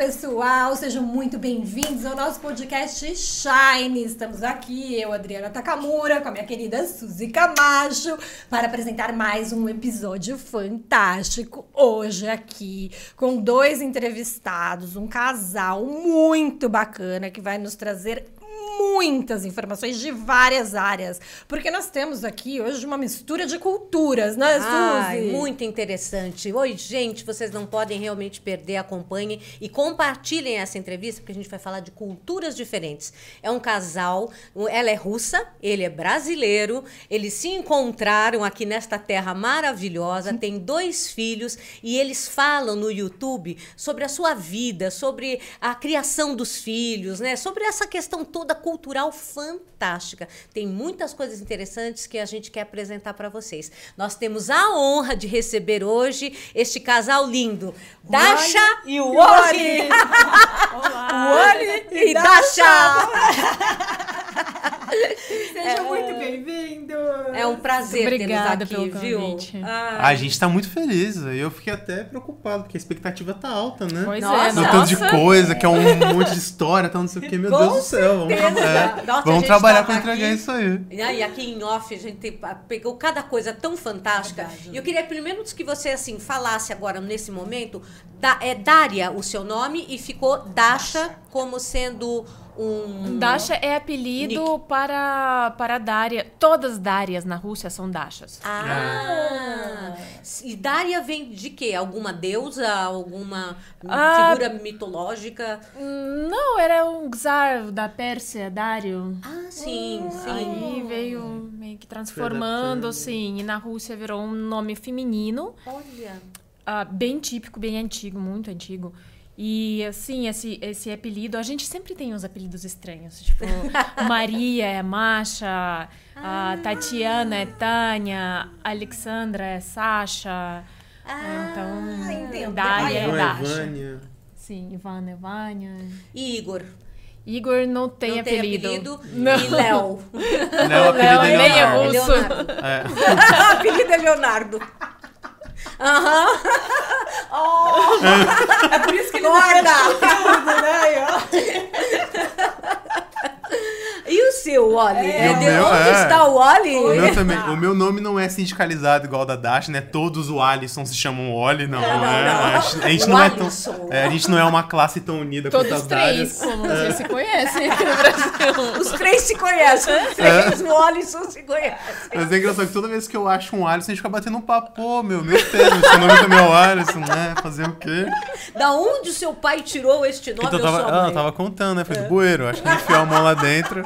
pessoal, sejam muito bem-vindos ao nosso podcast Shine. Estamos aqui, eu, Adriana Takamura, com a minha querida Suzy Camacho, para apresentar mais um episódio fantástico. Hoje aqui com dois entrevistados, um casal muito bacana que vai nos trazer muitas informações de várias áreas, porque nós temos aqui hoje uma mistura de culturas, né, Suzy? Ai, muito interessante. Oi, gente, vocês não podem realmente perder, acompanhem e compartilhem essa entrevista, porque a gente vai falar de culturas diferentes. É um casal, ela é russa, ele é brasileiro, eles se encontraram aqui nesta terra maravilhosa, tem dois filhos e eles falam no YouTube sobre a sua vida, sobre a criação dos filhos, né? Sobre essa questão toda cultural fantástica. Tem muitas coisas interessantes que a gente quer apresentar para vocês. Nós temos a honra de receber hoje este casal lindo, Dasha e o Wally. Olá! Wally e Dasha. Sejam muito bem-vindos! É um prazer Obrigada tê-los aqui, pelo viu? convite. Ah, A gente tá muito feliz. Eu fiquei até preocupado, porque a expectativa tá alta, né? Pois Nossa. é, No nossa. tanto de coisa, que é um monte de história, tal, não sei o que, meu Com Deus do céu. Vamos, é, Nossa, a vamos trabalhar tava pra entregar aqui. isso aí. E aqui em off a gente ah, pegou cada coisa tão fantástica. Verdade. E eu queria primeiro que você assim falasse agora nesse momento, da, é Dária o seu nome e ficou Dasha como sendo um Dasha é apelido para, para Dária. Todas Dárias na Rússia são Dashas. Ah! E Dária vem de quê? Alguma deusa? Alguma Ah. figura mitológica? Não, era um czar da Pérsia, Dário. Ah, sim, sim. Aí veio meio que transformando, assim, e na Rússia virou um nome feminino, Olha. ah, bem típico, bem antigo, muito antigo. E, assim, esse, esse apelido, a gente sempre tem uns apelidos estranhos. Tipo, Maria é Masha, a Tatiana é Tânia, Alexandra é Sasha. Ah, então, entendo. Dália é Ivan, Dasha. Sim, Ivana é Vânia. E Igor? Igor não tem não tem apelido. apelido. Não. E Léo? Não, o apelido Léo é é. É russo. É. o apelido é Leonardo. Aham. É por isso que ele Guarda! não tudo, né? Seu, Wally? É, É, o de meu onde é. está o Wally? O meu também. O meu nome não é sindicalizado igual o da Dash, né? Todos o Alisson se chamam Wally, não, Não, não, é. não. A gente, não é tão. É, a gente não é uma classe tão unida quanto Todos as três, Dárias. como vocês se conhecem aqui no Brasil. Os três se conhecem. Os três, o Alisson se conhecem. Mas é engraçado que toda vez que eu acho um Alisson, a gente fica batendo um papo. Pô, meu, meu Deus, seu nome também é o Alisson, né? Fazer o quê? Da onde o seu pai tirou este nome Então, eu tava, sua ah, tava contando, né? Foi do bueiro. Acho que ele enfiou a mão lá dentro.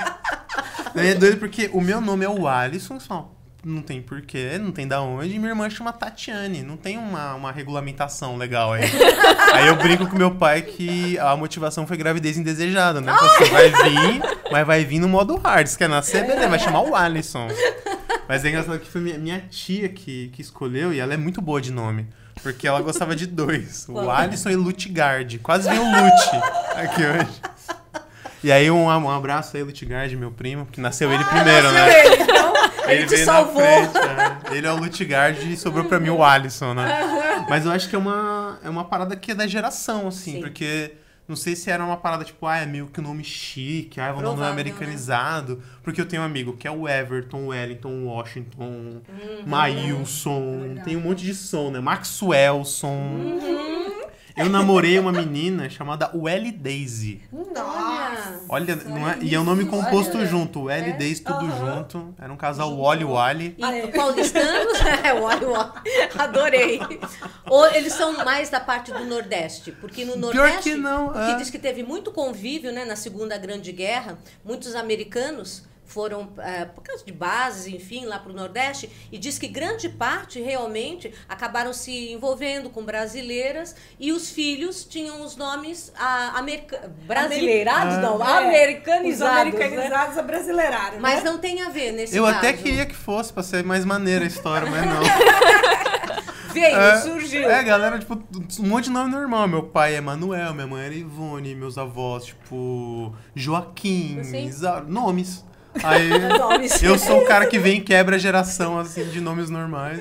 É doido porque o meu nome é o Alisson, só não tem porquê, não tem da onde. E minha irmã chama Tatiane. Não tem uma, uma regulamentação legal aí. aí eu brinco com meu pai que a motivação foi gravidez indesejada, né? Você vai vir, mas vai vir no modo hard. Se quer nascer, beleza, vai chamar o Alisson. Mas é engraçado que foi minha, minha tia que, que escolheu e ela é muito boa de nome. Porque ela gostava de dois. O? Alisson e Lutgard. Quase veio o Lute aqui hoje. E aí um, um abraço aí, Lutgard, meu primo, que nasceu ele primeiro, Nasceu né? ele, então, ele, te salvou. frente, é. Ele é o Lutgard e sobrou pra mim o Alisson, né? Mas eu acho que é uma, é uma parada que é da geração, assim, Sim. porque não sei se era uma parada tipo, ah, é meio que um nome chique, ah, o nome é Provável, né? americanizado. Porque eu tenho um amigo que é o Everton, o Wellington, o Washington, Uhum. Maílson, tem um monte de som, né? Maxwellson. Uhum. Eu namorei uma menina chamada Welly Daisy. Olha. Olha, não é, e é um nome composto junto, o L e Daisy tudo junto. Era um casal Wally Wally. E paulistanos, é, olha, olha, adorei. Ou eles são mais da parte do Nordeste, porque no Pior Nordeste, que não, porque é. diz que teve muito convívio, né, na Segunda Grande Guerra, muitos americanos foram é, por causa de bases, enfim, lá para o Nordeste, e diz que grande parte realmente acabaram se envolvendo com brasileiras e os filhos tinham os nomes ah, america... brasileirados, não, É, americanizados, Os né? americanizados abrasileiraram, Mas né? não tem a ver nesse Eu caso. até queria que fosse pra ser mais maneira a história, mas não. Veio, É, surgiu. É, galera, tipo, um monte de nome normal. Meu pai é Manuel, minha mãe era Ivone, meus avós, tipo, Joaquim, Sim. Isa- nomes. Aí eu sou o cara que vem e quebra a geração assim, de nomes normais.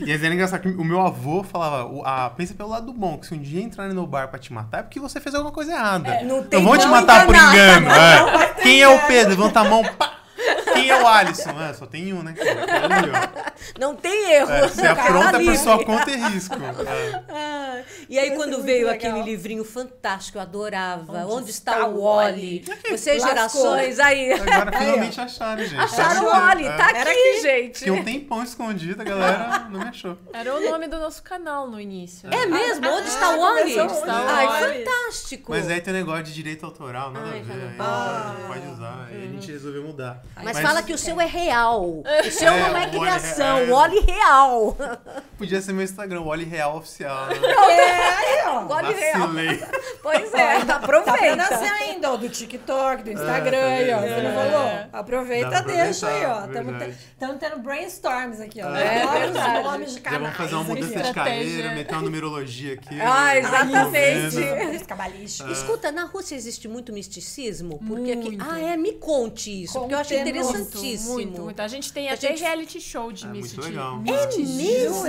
E, e aí é engraçado que o meu avô falava: ah, pensa pelo lado bom, que se um dia entrarem no bar pra te matar é porque você fez alguma coisa errada. não tem então vão te matar por engano. não é. Quem é o. Pedro? Levanta a mão. Pá. Quem é o Alisson? É, só tem um, né? cara? Ó. Não tem erro. É, você apronta por sua conta e risco. É. Ah, e aí, quando muito veio legal. aquele livrinho fantástico, eu adorava. Onde, Onde está, está o o Wally? Wally? Vocês, gerações, aí. Agora Aí, finalmente acharam, gente. Acharam o É. tá aqui, Era aqui. gente. Fiquei um tempão escondido, a galera não me achou. Era o nome do nosso canal no início. É mesmo? Onde está Ah, o Wally? começou Onde está o Ai, Wally? fantástico. Mas aí tem um negócio de direito autoral, nada Ai, a ver. aí pode usar. Aí a gente resolveu mudar. Mas, fala que o seu é real. O seu É, não é o Wally criação, é- o Wally real. Podia ser meu Instagram, o Oli Real Oficial. Né? É, aí, ó. Wally real. Pois é, Tá aproveita. nascer ainda, ó, do TikTok, do Instagram, É, aí, ó. tá Você não falou? É. Aproveita, deixa aí, ó. Estamos tendo brainstorms aqui, ó. É Novos verdade. nomes de Já canais vamos fazer uma mudança de carreira, meter uma numerologia aqui. Ah, né? exatamente. Cabalísticos. Escuta, na Rússia existe muito misticismo? Porque aqui. Ah, é? Me conte isso, porque eu acho Conte-nos. interessantíssimo. Muito, muito. A gente tem A até gente- reality show de É legal. misticismo. mesmo?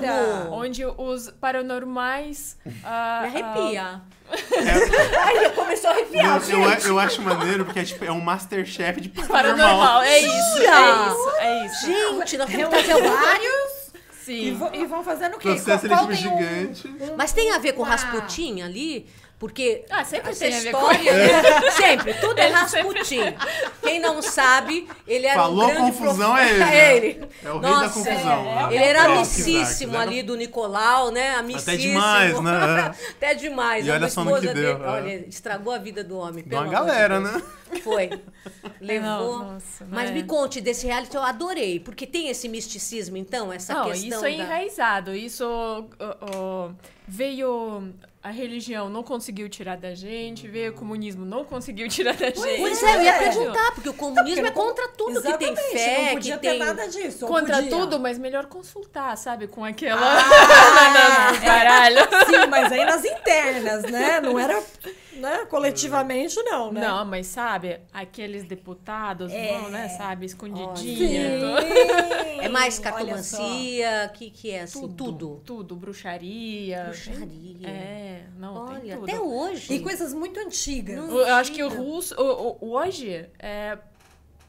Onde os paranormais. ah, Me arrepia. É, Ai, começou a arrepiar, eu, eu, gente. eu acho maneiro porque é, tipo, é um Masterchef de ah, paranormal. paranormal. É isso, é isso, é isso. Gente, nós temos que fazer vários e, Sim. vo- e vão fazendo o quê? Processo Qual- tem um- gigante. Mas tem a ver com Ah. Rasputin ali? Porque Ah, sempre essa tem a ver com história, né? sempre, tudo é Rasputin. Quem não sabe, ele era Falou um grande confusão, prof- é ele, né? É ele. É o rei Nossa, da confusão. é, né? Ele era É, amicíssimo exato, ali do Nicolau, né? Amicíssimo. demais, né? Até demais. E olha Uma só no que deu, dele- é. Olha, estragou a vida do homem. De pelo uma de galera, Deus. né? Foi. Levou. nossa, Mas é. me conte desse reality, eu adorei. Porque tem esse misticismo, então, essa Não, questão isso é da... enraizado. Isso veio. A religião não conseguiu tirar da gente, veio o comunismo não conseguiu tirar da gente. Pois é, eu ia É. perguntar, porque o comunismo é Porque não- contra tudo que tem fé, não podia que ter tem... nada disso. Contra podia? tudo, mas melhor consultar, sabe? Com aquela. Ah, nos baralhos. Sim, mas aí nas internas, né? Não era né? coletivamente, não, né? Não, mas sabe, aqueles deputados É. vão, né, sabe, Sim. escondidinha. É mais cartomancia, o que que é assim? Tudo. Tudo, bruxaria. Bruxaria. É, não, tem Olha, tudo. até hoje. E coisas muito antigas. Não- Eu acho que o russo, o- o- hoje, é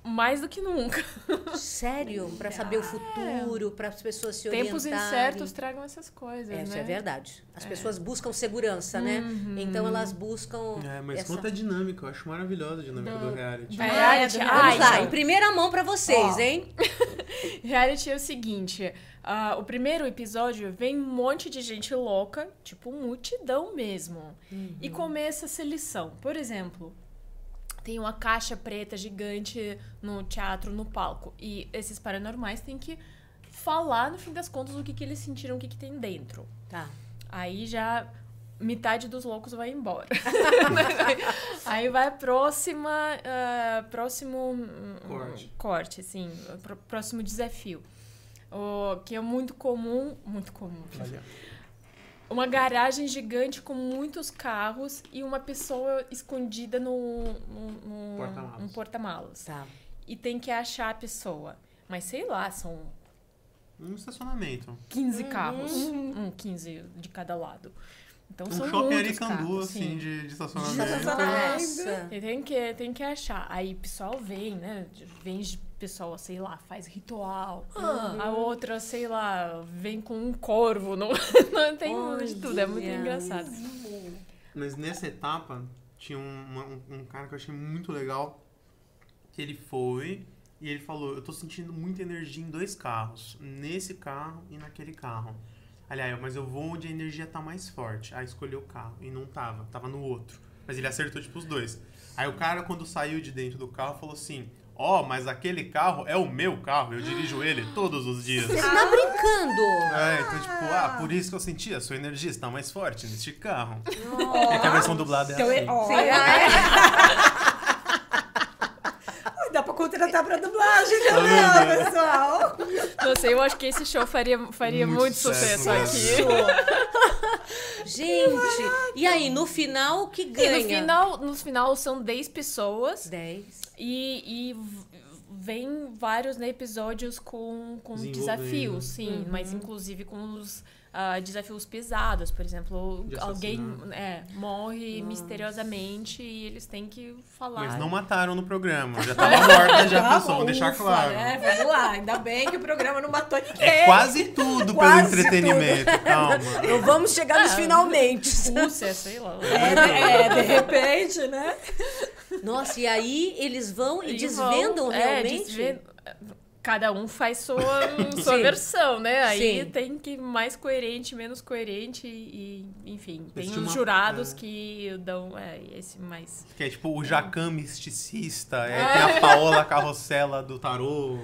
mais do que nunca. Sério, pra saber o futuro, para as pessoas se Tempos orientarem. incertos tragam essas coisas, Isso né? é verdade. As pessoas buscam segurança, né? Então elas buscam. É, mas essa... conta a dinâmica, eu acho maravilhosa a dinâmica do, Do- reality. do- Ah, Reality. Vamos lá, então. em primeira mão pra vocês, Ó. hein? Reality é o seguinte: ah, o primeiro episódio vem um monte de gente louca, tipo multidão mesmo, e começa a seleção. Por exemplo, tem uma caixa preta gigante no teatro, no palco, e esses paranormais têm que falar, no fim das contas, o que, que eles sentiram, o que, que tem dentro. Tá. Aí já metade dos loucos vai embora. Aí vai a próxima, ah, próximo hum, Corte. corte, assim, pró- próximo desafio. O, que é muito comum, muito comum. Uma garagem gigante com muitos carros e uma pessoa escondida no, no, no- Porta-malas. porta-malas. Tá. E tem que achar a pessoa. Mas sei lá, são Um estacionamento. 15 carros. Um, 15 de cada lado. Então Um são shopping muitos Aricandu, carros, assim, sim. de, de estacionamento. Nossa. E tem que, tem que achar. Aí o pessoal vem, né? Vem de pessoa, sei lá, faz ritual. A outra, sei lá, vem com um corvo. Não, não tem de tudo. É muito Olha. engraçado. Mas nessa etapa, tinha um, um, um cara que eu achei muito legal, que ele foi e ele falou, eu tô sentindo muita energia em dois carros, nesse carro e naquele carro. Aliás, mas eu vou onde a energia tá mais forte. Aí escolheu o carro e não tava, tava no outro. Mas ele acertou tipo os dois. Aí o cara, quando saiu de dentro do carro, falou assim: Ó, mas aquele carro é o meu carro, eu dirijo ele todos os dias. Você tá brincando? É, então, tipo, ah, por isso que eu senti a sua energia está mais forte neste carro. É que a versão dublada é Então, assim. ó, Sim, ah, é. Dá pra dublagem também, ó, pessoal. Não sei, eu acho que esse show faria, faria Muito muito, sucesso, sucesso né? aqui. Gente, e aí, no final, o que E ganha? no final, no final são 10 pessoas 10. e, e vem vários né, episódios com, com desafios, sim, mas inclusive com os ah, desafios pesados. Por exemplo, alguém é, morre misteriosamente e eles têm que falar. Mas não mataram no programa. Já tava morta já a Ah, pessoa, vou deixar claro. né? Vamos lá, ainda bem que o programa não matou ninguém. É quase tudo Quase pelo entretenimento. Calma. Não vamos chegar nos finalmente. Rússia, sei lá. É, de- é, de repente, né? Nossa, e aí eles vão e E desvendam vão- é, realmente? Cada um faz sua, sua Sim. versão, né? Aí Sim. tem que mais coerente, menos coerente e, enfim, tem Existe os uma- jurados é. que dão é, esse mais. Que é tipo o Jacan misticista, é, tem a Paola Carrossela do tarô,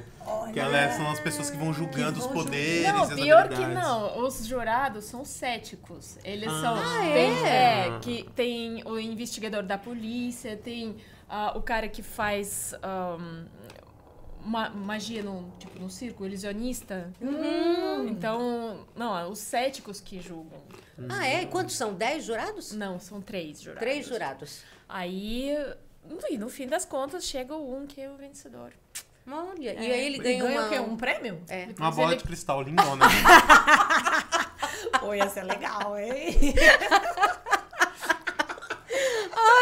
que elas são as pessoas que vão julgando Que os vão poderes Não, e as pior que habilidades. não. Os jurados são céticos. Eles Ah. são. Ah, tem, é? é, que tem o investigador da polícia, tem ah, o cara que faz ahm, ma- magia no, tipo, no circo, ilusionista. Então, não, é os céticos que julgam. Ah, é? E quantos são? Dez jurados? Não, são três jurados. Três jurados. Aí, e no fim das contas, chega o um que é o vencedor. Olha, É, e aí ele ganha, ganha uma... o quê? Um prêmio? É. Uma bola ele- de cristal lindona. Pô, ia ser legal, hein?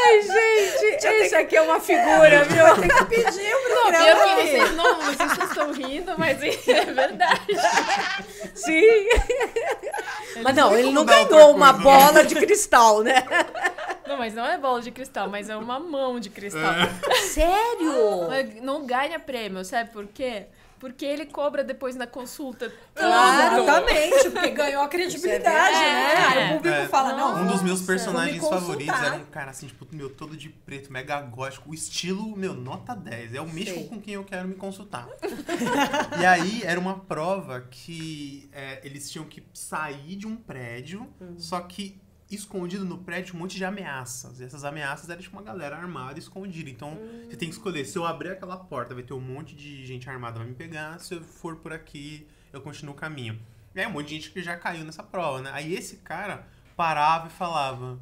Ai, gente, esse aqui é uma figura, viu? Tem que pedir o Não, programa. pior que vocês não, vocês não estão rindo, mas é verdade. Sim. Mas não, ele não ganhou uma coisa, bola de cristal, né? Não, mas não é bola de cristal, mas é uma mão de cristal. Sério? Mas Não ganha prêmio, sabe por quê? Porque ele cobra depois na consulta. Claro. Exatamente, porque ganhou a credibilidade, é né? Aí o público É. fala, não, Um dos meus personagens favoritos era um cara assim, tipo, meu, todo de preto, mega gótico. O estilo, meu, nota 10. É o mesmo com quem eu quero me consultar. e aí era uma prova que é, eles tinham que sair de um prédio, só que escondido no prédio um monte de ameaças. E essas ameaças eram tipo uma galera armada escondida. Então você tem que escolher. Se eu abrir aquela porta, vai ter um monte de gente armada vai me pegar. Se eu for por aqui, eu continuo o caminho. E aí um monte de gente que já caiu nessa prova, né? Aí esse cara parava e falava.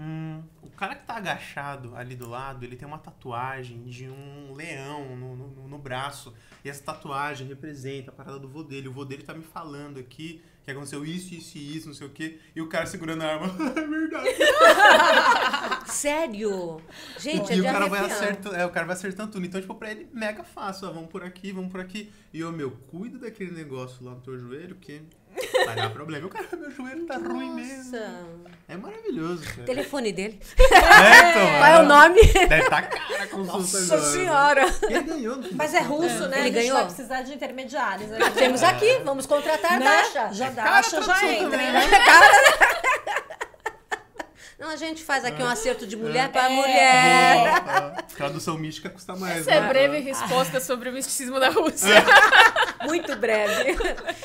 Hum, o cara que tá agachado ali do lado, ele tem uma tatuagem de um leão no, no, no braço. E essa tatuagem representa a parada do vô dele. O vô dele tá me falando aqui que aconteceu isso, isso e isso, não sei o quê. E o cara segurando a arma. é verdade. Sério? Gente, é e o de cara, vai acertando, é, o cara vai acertando tudo. Então, tipo, pra ele, mega fácil. Ó, vamos por aqui, vamos por aqui. E eu, meu, cuida daquele negócio lá no teu joelho, que vai dar problema. O cara, meu joelho tá ruim mesmo. Nossa. É maravilhoso, cara. Telefone dele. É, então, Qual é o nome? Deve estar cara a consulta Nossa agora. senhora. Ele ganhou. Mas é russo, né? Ele a gente ganhou? vai precisar de intermediários. né? Temos aqui, vamos contratar né? Dasha. Já Cara, Dasha, já tradução entra, também, né? Não, a gente faz aqui um acerto de mulher para É. mulher. Ó, Tradução mística custa mais. Essa é né? breve resposta sobre o misticismo da Rússia. Muito breve.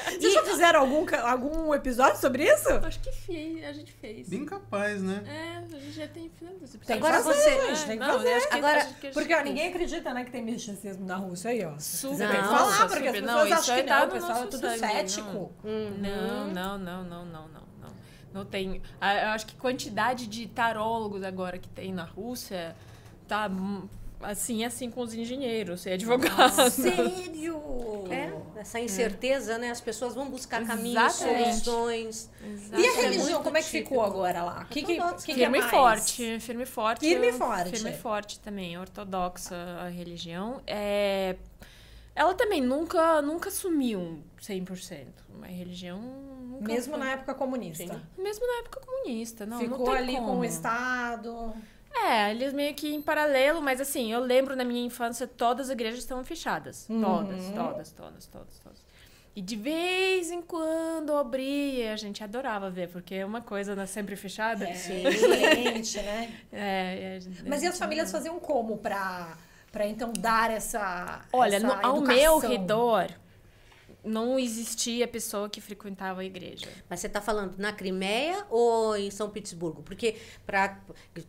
Vocês já fizeram algum, algum episódio sobre isso? Acho que fez, a gente fez. Bem capaz, né? É, a gente já tem finalizado. Tem que Agora fazer, você- gente, tem que não, fazer. que- Agora, acho que Porque ó, ninguém acredita, né, que tem misticismo na Rússia aí, ó. Super. Você tem que Não, falar, porque as super. pessoas Não, acham isso que tá não, o pessoal é tudo cético. Não, não, não, não, não, não, não. Tem. Eu acho que quantidade de tarólogos agora que tem na Rússia tá hum, assim, assim com os engenheiros e advogados. Sério? É, essa incerteza, né? As pessoas vão buscar caminhos, Exatamente. soluções. E Isso a é religião, muito como é que típico. ficou agora lá? O que, que, que, que é Firme e mais? forte, firme e forte. Firme e forte. Firme e forte também, ortodoxa a religião. É, ela também nunca, nunca sumiu 100%. A religião nunca Mesmo foi- na época comunista. Mesmo na época comunista, não, Ficou não ali com como. o Estado. É, eles meio que em paralelo, mas assim, eu lembro na minha infância todas as igrejas estavam fechadas. Uhum. Todas, todas, todas, todas, todas. E de vez em quando abria, a gente adorava ver, porque é uma coisa né, sempre fechada. É, gente, né? É, é, Mas e as famílias faziam como pra, pra então dar essa Olha, essa no- ao meu redor não existia pessoa que frequentava a igreja. Mas você está falando na Crimeia ou em São Petersburgo? Porque pra,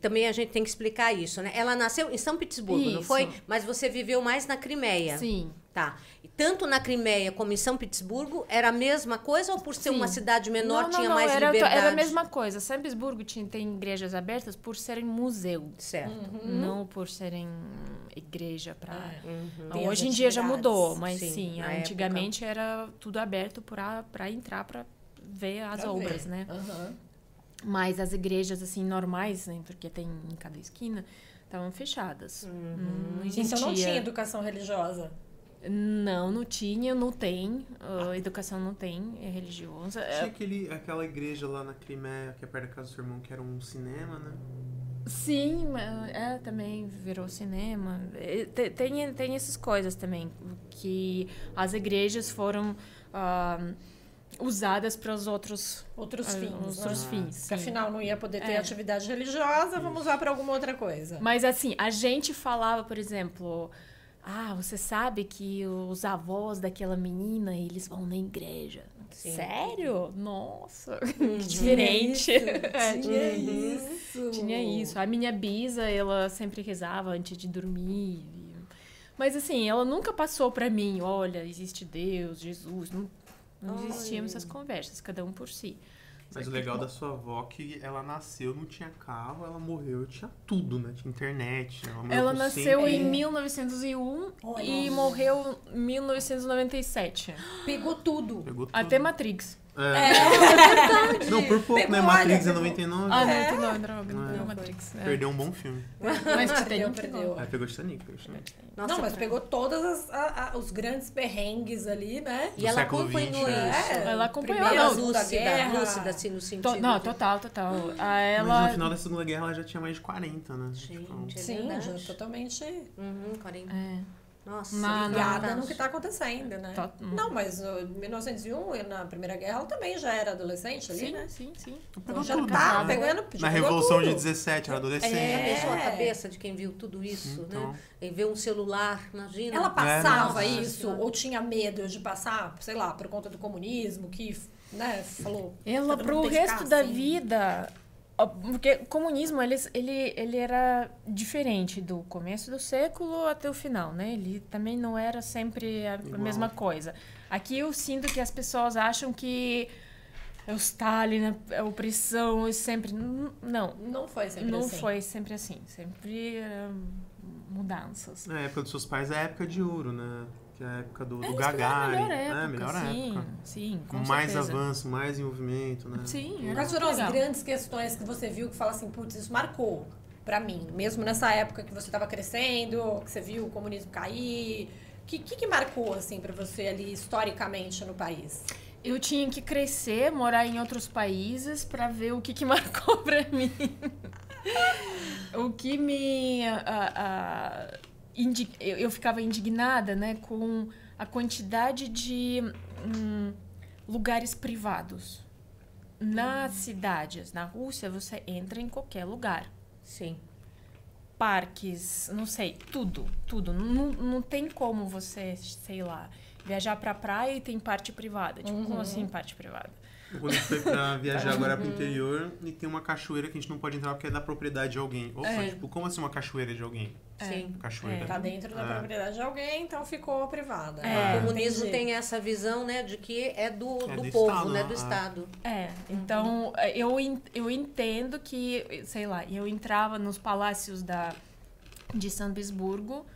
também a gente tem que explicar isso, né? Ela nasceu em São Petersburgo, não Isso. foi? Mas você viveu mais na Crimeia. Sim, Tá. E tanto na Crimeia como em São Petersburgo era a mesma coisa ou por ser Sim. uma cidade menor não, não, tinha não, mais era, liberdade? Era a mesma coisa. São Petersburgo tinha, tem igrejas abertas por serem museu, Certo. Uhum. não por serem igreja para. Uhum. Tem Hoje em dia já mudou, mas Sim, sim, antigamente era tudo aberto para entrar para ver as Pra obras, ver. né? Aham. Mas as igrejas assim normais, né, porque tem em cada esquina, estavam fechadas. Não, não existia. Então não tinha educação religiosa. Não, não tinha, não tem. ah, educação não tem, é religiosa. É, Tinha aquele, aquela igreja lá na Crimeia, que é perto da casa do seu irmão, que era um cinema, né? Sim, mas, é, também virou cinema. É, te- Tem, tem essas coisas também, que as igrejas foram ah, usadas para os outros, Outros ah, fins. outros né? fins. Porque afinal não ia poder ter É. atividade religiosa, vamos usar para alguma outra coisa. Mas assim, a gente falava, por exemplo, ah, você sabe que os avós daquela menina, eles vão na igreja. Sim. Sério? Nossa, que diferente. É, Tinha isso. Tinha isso. A minha bisa, ela sempre rezava antes de dormir. Mas assim, ela nunca passou pra mim, olha, existe Deus, Jesus. Não, não existiam essas conversas, cada um por si. Mas o legal da sua avó é que ela nasceu, não tinha carro, ela morreu, tinha tudo, né? Tinha internet. Ela, Ela nasceu 100 em 1901 Olha. e morreu em 1997. Pegou tudo. Pegou tudo. Até Matrix. É. Não, por pouco, Pegou, né? Matrix é 99. Ah, É. não, não, droga, não É. pegou Matrix. É. Perdeu um bom filme. Mas Perdeu, Titanic perdeu. Aí pegou Titanic. Pegou Titanic. Nossa, não, mas pegou todos as- a- a- os grandes perrengues ali, né? E Do ela século acompanhou isso. É, Ela acompanhou, Primeira, não, lúcida, Guerra. lúcida, assim, no sentido. To- não, de- total, total. Ah, Mas ela... no final da Segunda Guerra ela já tinha mais de 40, né? Gente, Tipo, é Sim, já totalmente Uhum, 40. É. Nossa, Na- ligada fantástico. no que está acontecendo, né? Tá- Não, mas uh, em 1901, na Primeira Guerra, ela também já era adolescente ali, Sim, né? sim, sim. Então já tudo, tá né? pegando já Na Revolução tudo. de 17, era adolescente. É. Pensou a cabeça de quem viu tudo isso, Então. né? E ver um celular, imagina. Ela passava Nossa isso ou tinha medo de passar, sei lá, por conta do comunismo, que, né, falou... Ela, tem que resto ficar da assim. vida. Porque o comunismo, ele, ele, ele era diferente do começo do século até o final, né? Ele também não era sempre a Igual. mesma coisa. Aqui eu sinto que as pessoas acham que é o Stalin, a opressão, é sempre... Não, Não foi sempre não assim. foi sempre assim. Sempre eram mudanças. Na época dos seus pais é a época de ouro, né? Que é a época do, do Eles pegaram a Gagarin. melhor época, né? Melhor sim, época. sim, com, Com mais certeza. avanço, mais envolvimento, né? Sim, Quais foram as grandes questões que você viu que fala assim, putz, isso marcou pra mim, mesmo nessa época que você estava crescendo, que você viu o comunismo cair, o que, que, que marcou assim para você ali historicamente no país? Eu tinha que crescer, morar em outros países para ver o que, que marcou para mim. o que me. ah, ah, indi- eu, eu ficava indignada né, com a quantidade de hum, lugares privados. Nas cidades, na Rússia, você entra em qualquer lugar. Sim. Parques, não sei, tudo, tudo. Não, não tem como você, sei lá, viajar pra praia e tem parte privada. Tipo, como assim parte privada? Quando a gente foi pra viajar agora pro interior e tem uma cachoeira que a gente não pode entrar porque é da propriedade de alguém. Opa, É. tipo, como assim uma cachoeira de alguém? Sim. Cachoeira. Tá dentro da É. propriedade de alguém, então ficou privada. É. O comunismo Entendi. tem essa visão, né, de que é do, É do do povo, Estado, né, né? do. Estado. É, então eu, eu entendo que, sei lá, eu entrava nos palácios da, de São Petersburgo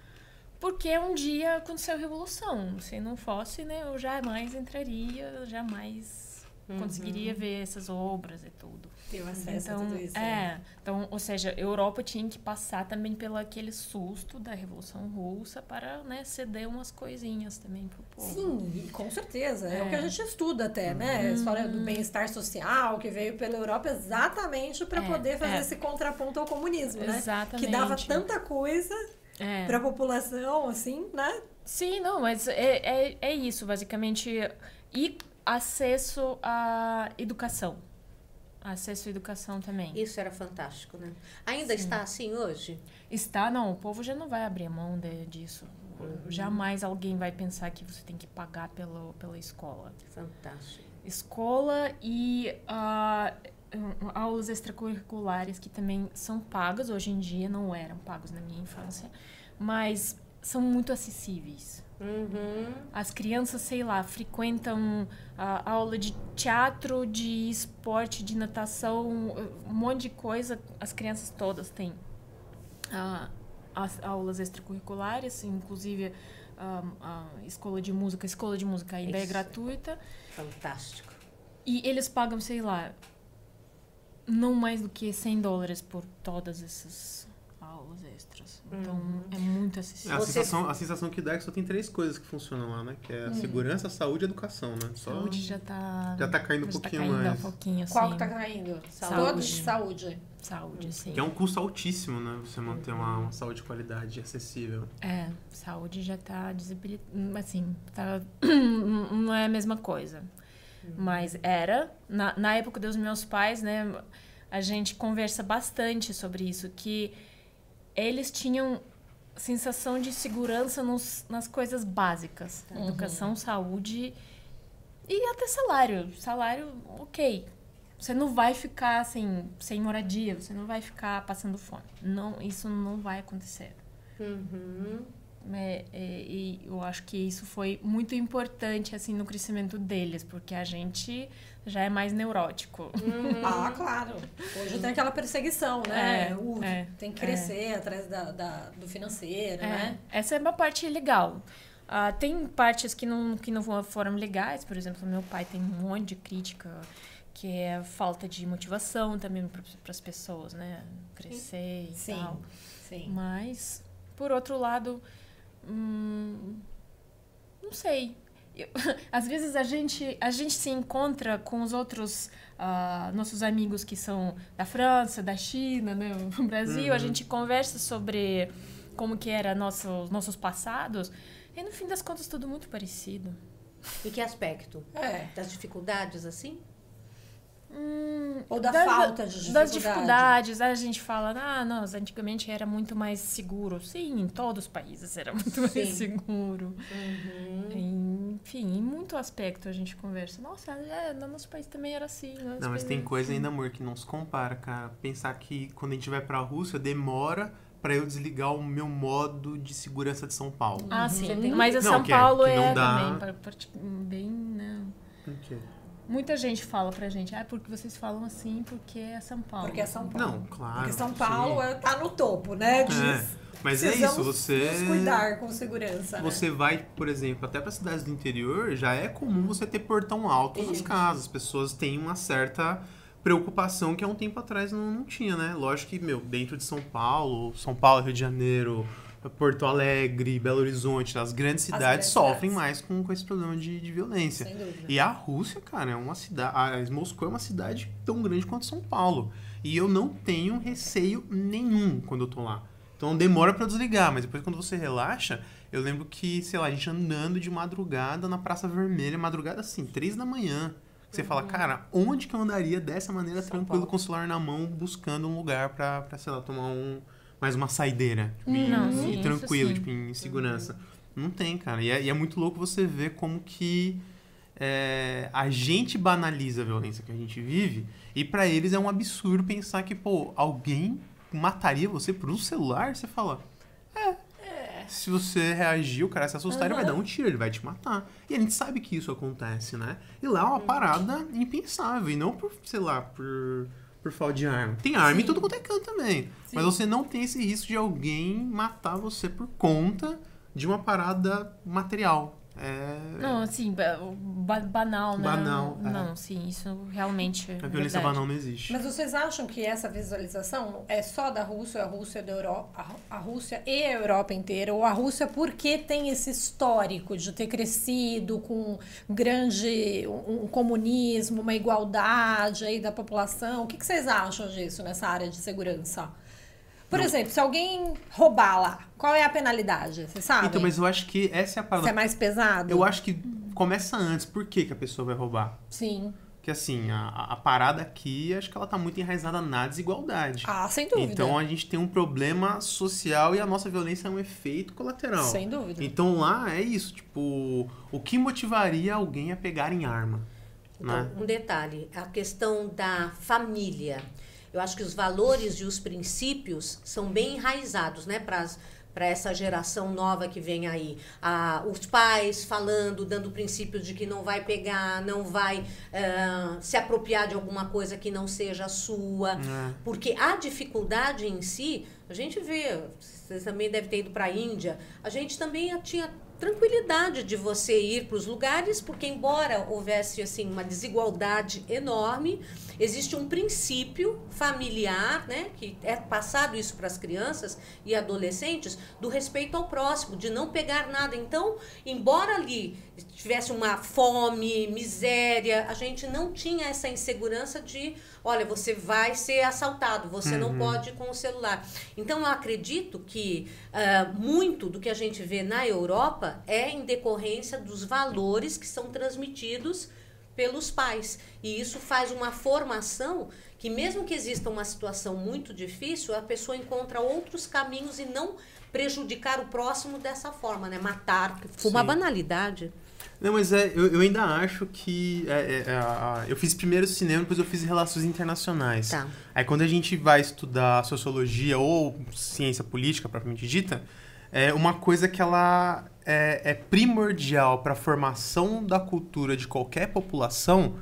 porque um dia aconteceu a revolução. Se não fosse, né, eu jamais entraria, jamais conseguiria ver essas obras e tudo. Teve acesso a Então, tudo isso. né? é, então, ou seja, a Europa tinha que passar também pelo aquele susto da Revolução Russa para, né, ceder umas coisinhas também pro povo. Sim, com certeza. É. o É. que a gente estuda até, né? A história do bem-estar social que veio pela Europa exatamente para É, poder fazer é. esse contraponto ao comunismo, né? Exatamente. Que dava tanta coisa É. para a população, assim, né? Sim, não, mas é, é, é isso, basicamente. E acesso à educação. Acesso à educação também. Isso era fantástico, né? Ainda está assim hoje? Está, não, o povo já não vai abrir mão de, disso. Jamais alguém vai pensar que você tem que pagar pelo, pela escola. Fantástico. Escola e um, aulas extracurriculares que também são pagas hoje em dia, não eram pagos na minha infância, mas são muito acessíveis. Uhum. As crianças, sei lá, frequentam a aula de teatro, de esporte, de natação, um monte de coisa. As crianças todas têm ah, as aulas extracurriculares, inclusive ah, a escola de música. A escola de música ainda é Isso. gratuita. Fantástico. E eles pagam, sei lá, não mais do que 100 dólares por todas essas aulas extras. Então, é muito É, acessível. a, Você- sensação, a sensação que dá é que só tem três coisas que funcionam lá, né? Que é a segurança, a saúde e a educação, né? Só... Saúde já tá... Já tá caindo um já pouquinho tá caindo mais. um pouquinho, assim. Qual que tá caindo? Saúde. Todos? Saúde. Saúde, sim. Que é um custo altíssimo, né? Você manter uma, uma saúde de qualidade acessível. É, saúde já tá desabilitada. Assim, tá, não é a mesma coisa. Mas era. Na, na época dos meus pais, né? A gente conversa bastante sobre isso. Que eles tinham sensação de segurança nos, nas coisas básicas. Educação, saúde e até salário. Salário, ok. Você não vai ficar assim, sem moradia, você não vai ficar passando fome. Não, isso não vai acontecer. Uhum. É, é, e eu acho que isso foi muito importante assim no crescimento deles, porque a gente já é mais neurótico. Ah, claro. Hoje tem aquela perseguição, né? É, O- é, tem que crescer atrás da, da- do financeiro, É, né? Essa é uma parte legal. Ah, tem partes que não, que não foram legais, por exemplo, meu pai tem um monte de crítica, que é falta de motivação também para as pessoas, né? Crescer e Sim. tal. Sim. Mas, por outro lado, hum, não sei. Eu- às vezes a gente, a gente se encontra com os outros ah, nossos amigos que são da França, da China, né, no Brasil, a gente conversa sobre como que era nosso, nossos passados e no fim das contas tudo muito parecido. Em que aspecto? É. Das dificuldades, assim? Hum, Ou da das- falta de dificuldade. Das dificuldades. A gente fala, ah, não, antigamente era muito mais seguro. Sim, em todos os países era muito mais Sim. seguro. Uhum. Enfim, em muito aspecto a gente conversa. Nossa, é, no nosso país também era assim. Não, mas tem coisa assim." ainda, amor, que não se compara, cara. Pensar que quando a gente vai pra Rússia, demora pra eu desligar o meu modo de segurança de São Paulo. Ah, Você sim. tem- Mas a Não, São que é- Paulo que é, não dá- também pra- pra- tipo, bem, né? Ok. Muita gente fala pra gente, ah, porque vocês falam assim porque é São Paulo. Porque é São Paulo. Não, claro. Porque São sim. Paulo é- tá no topo, né? Diz, É, mas é isso, você. Nos cuidar com segurança. né? Você vai, por exemplo, até para cidades do interior, já é comum você ter portão alto nas casas. As pessoas têm uma certa preocupação que há um tempo atrás não, não tinha, né? Lógico que, meu, dentro de São Paulo, São Paulo, Rio de Janeiro, Porto Alegre, Belo Horizonte, as grandes cidades grandes sofrem cidades. mais com, com esse problema de, de violência. Sem dúvida. E a Rússia, cara, é uma cidade. A Moscou é uma cidade tão grande quanto São Paulo. E eu não tenho receio nenhum quando eu tô lá. Então demora pra eu desligar, mas depois quando você relaxa, eu lembro que, sei lá, a gente andando de madrugada na Praça Vermelha, madrugada assim, três da manhã. Você fala, cara, onde que eu andaria dessa maneira São tranquilo Paulo. com o celular na mão, buscando um lugar pra, pra sei lá, tomar um, mais uma saideira? Tipo, e- Não, e sim, tranquilo, tipo, em segurança. Não tem, cara. E é, e é muito louco você ver como que é, a gente banaliza a violência que a gente vive e pra eles é um absurdo pensar que, pô, alguém mataria você por um celular? Você fala, é. Se você reagir, o cara se assustar, ele vai dar um tiro, ele vai te matar. E a gente sabe que isso acontece, né? E lá é uma parada impensável. E não por, sei lá, por, por falta de arma. Tem arma em tudo quanto é canto também. Mas você não tem esse risco de alguém matar você por conta de uma parada material. É... Não, assim, ba- ba- banal, né? Banal, é. Não, sim, isso realmente é A violência verdade. banal não existe. Mas vocês acham que essa visualização é só da Rússia, a Rússia da Europa, a Rússia e a Europa inteira, ou a Rússia porque tem esse histórico de ter crescido com grande um, um comunismo, uma igualdade aí da população? O que, que vocês acham disso nessa área de segurança? Por exemplo, se alguém roubar lá, qual é a penalidade? Você sabe? Então, mas eu acho que essa é a Se parada. é mais pesado? Eu acho que começa antes. Por que, que a pessoa vai roubar? Sim. Porque assim, a, a- a parada aqui, acho que ela tá muito enraizada na desigualdade. Ah, sem dúvida. Então a gente tem um problema social e a nossa violência é um efeito colateral. Sem dúvida. Então lá é isso, tipo, o que motivaria alguém a pegar em arma? Então, né? um detalhe, a questão da família. Eu acho que os valores e os princípios são bem enraizados, né, para para essa geração nova que vem aí. Ah, os pais falando, dando princípios de que não vai pegar, não vai ah, se apropriar de alguma coisa que não seja sua. É. Porque a dificuldade em si, a gente vê, vocês também devem ter ido para a Índia, a gente também tinha tranquilidade de você ir para os lugares, porque embora houvesse assim uma desigualdade enorme, existe um princípio familiar, né, que é passado isso para as crianças e adolescentes do respeito ao próximo, de não pegar nada. Então, embora ali tivesse uma fome, miséria, a gente não tinha essa insegurança de, olha, você vai ser assaltado, você não Uhum. pode ir com o celular. Então, eu acredito que ah, muito do que a gente vê na Europa é em decorrência dos valores que são transmitidos pelos pais. E isso faz uma formação que, mesmo que exista uma situação muito difícil, a pessoa encontra outros caminhos e não prejudicar o próximo dessa forma, né? Matar, que foi uma Sim. banalidade. Não, mas é, eu, eu ainda acho que. é, é, a- a- eu fiz primeiro cinema, depois eu fiz relações internacionais. Tá. Aí quando a gente vai estudar sociologia ou ciência política propriamente dita, é uma coisa que ela é, é primordial para a formação da cultura de qualquer população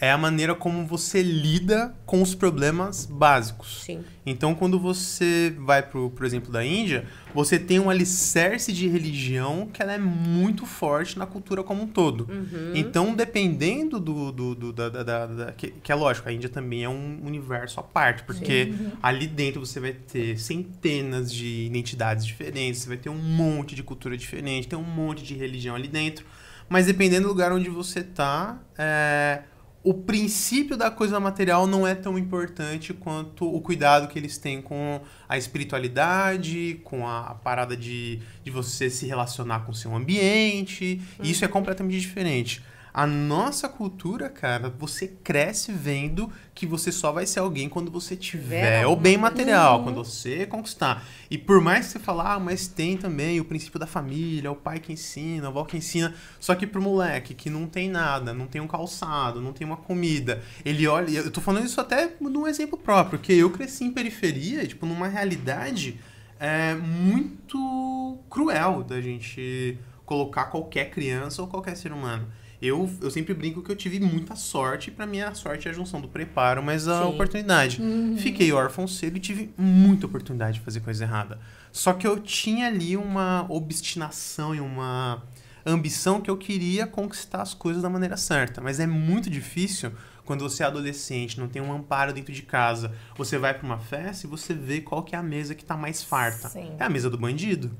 é a maneira como você lida com os problemas básicos. Sim. Então, quando você vai pro, por exemplo, da Índia, você tem um alicerce de religião que ela é muito forte na cultura como um todo. Então, dependendo do... do, do- da, da- da- da- que, que é lógico, a Índia também é um universo à parte, porque ali dentro você vai ter centenas de identidades diferentes, você vai ter um monte de cultura diferente, tem um monte de religião ali dentro. Mas dependendo do lugar onde você tá, é, o princípio da coisa material não é tão importante quanto o cuidado que eles têm com a espiritualidade, com a parada de, de você se relacionar com o seu ambiente. E Isso é completamente diferente. A nossa cultura, cara, você cresce vendo que você só vai ser alguém quando você tiver o bem material, quando você conquistar. E por mais que você fale, ah, mas tem também o princípio da família, o pai que ensina, a avó que ensina. Só que pro moleque que não tem nada, não tem um calçado, não tem uma comida, ele olha. Eu tô falando isso até num exemplo próprio, porque eu cresci em periferia, tipo, numa realidade é, muito cruel da gente colocar qualquer criança ou qualquer ser humano. Eu, eu sempre brinco que eu tive muita sorte, e pra mim a sorte é a junção do preparo, mas a Sim. oportunidade. Fiquei órfão cedo e tive muita oportunidade de fazer coisa errada. Só que eu tinha ali uma obstinação e uma ambição que eu queria conquistar as coisas da maneira certa. Mas é muito difícil quando você é adolescente, não tem um amparo dentro de casa. Você vai pra uma festa e você vê qual que é a mesa que tá mais farta. Sim. É a mesa do bandido.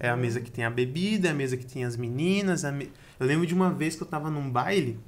É a mesa que tem a bebida, é a mesa que tem as meninas. a me- Eu lembro de uma vez que eu tava num baile,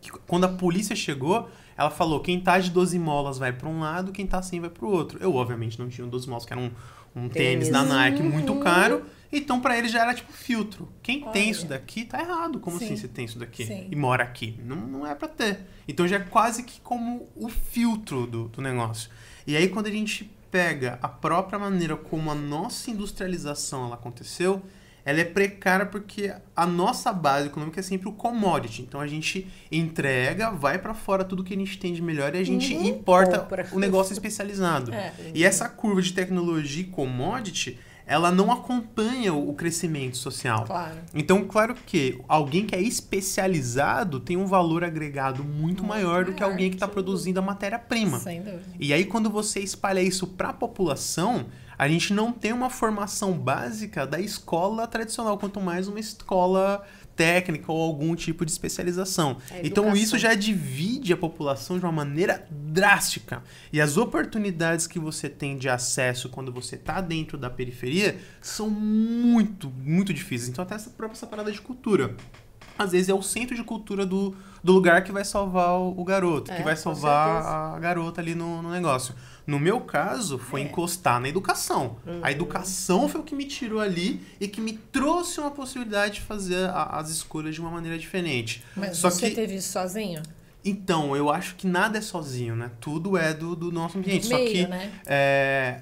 que quando a polícia chegou, ela falou: quem tá de 12 molas vai pra um lado, quem tá sem vai pro outro. Eu, obviamente, não tinha um 12 molas, que era um, um tênis Tênis. da Nike muito caro. Então, pra ele já era tipo filtro. Quem tem Olha. isso daqui tá errado. Como Sim. assim você tem isso daqui? Sim. E mora aqui? Não, não é pra ter. Então já é quase que como o filtro do, do negócio. E aí, quando a gente pega a própria maneira como a nossa industrialização ela aconteceu, ela é precária porque a nossa base econômica é sempre o commodity. Então a gente entrega, vai pra fora tudo que a gente tem de melhor e a gente importa Compra. o negócio especializado. É. E essa curva de tecnologia e commodity, ela não acompanha o crescimento social. Claro. Então, claro que alguém que é especializado tem um valor agregado muito, maior do que alguém que está produzindo a matéria-prima. Sem dúvida. E aí, quando você espalha isso para a população, a gente não tem uma formação básica da escola tradicional, quanto mais uma escola técnica ou algum tipo de especialização. É então, isso já divide a população de uma maneira drástica. E as oportunidades que você tem de acesso quando você está dentro da periferia são muito, muito difíceis. Então, até essa própria essa parada de cultura. Às vezes é o centro de cultura do, do lugar que vai salvar o, o garoto, É, que vai salvar a garota ali no, no negócio. No meu caso, foi É. encostar na educação. Uhum. A educação foi o que me tirou ali e que me trouxe uma possibilidade de fazer a- as escolhas de uma maneira diferente. Mas Só você que, teve isso sozinho? então, eu acho que nada é sozinho, né? Tudo é do, do nosso ambiente. Só Meio, que né? é,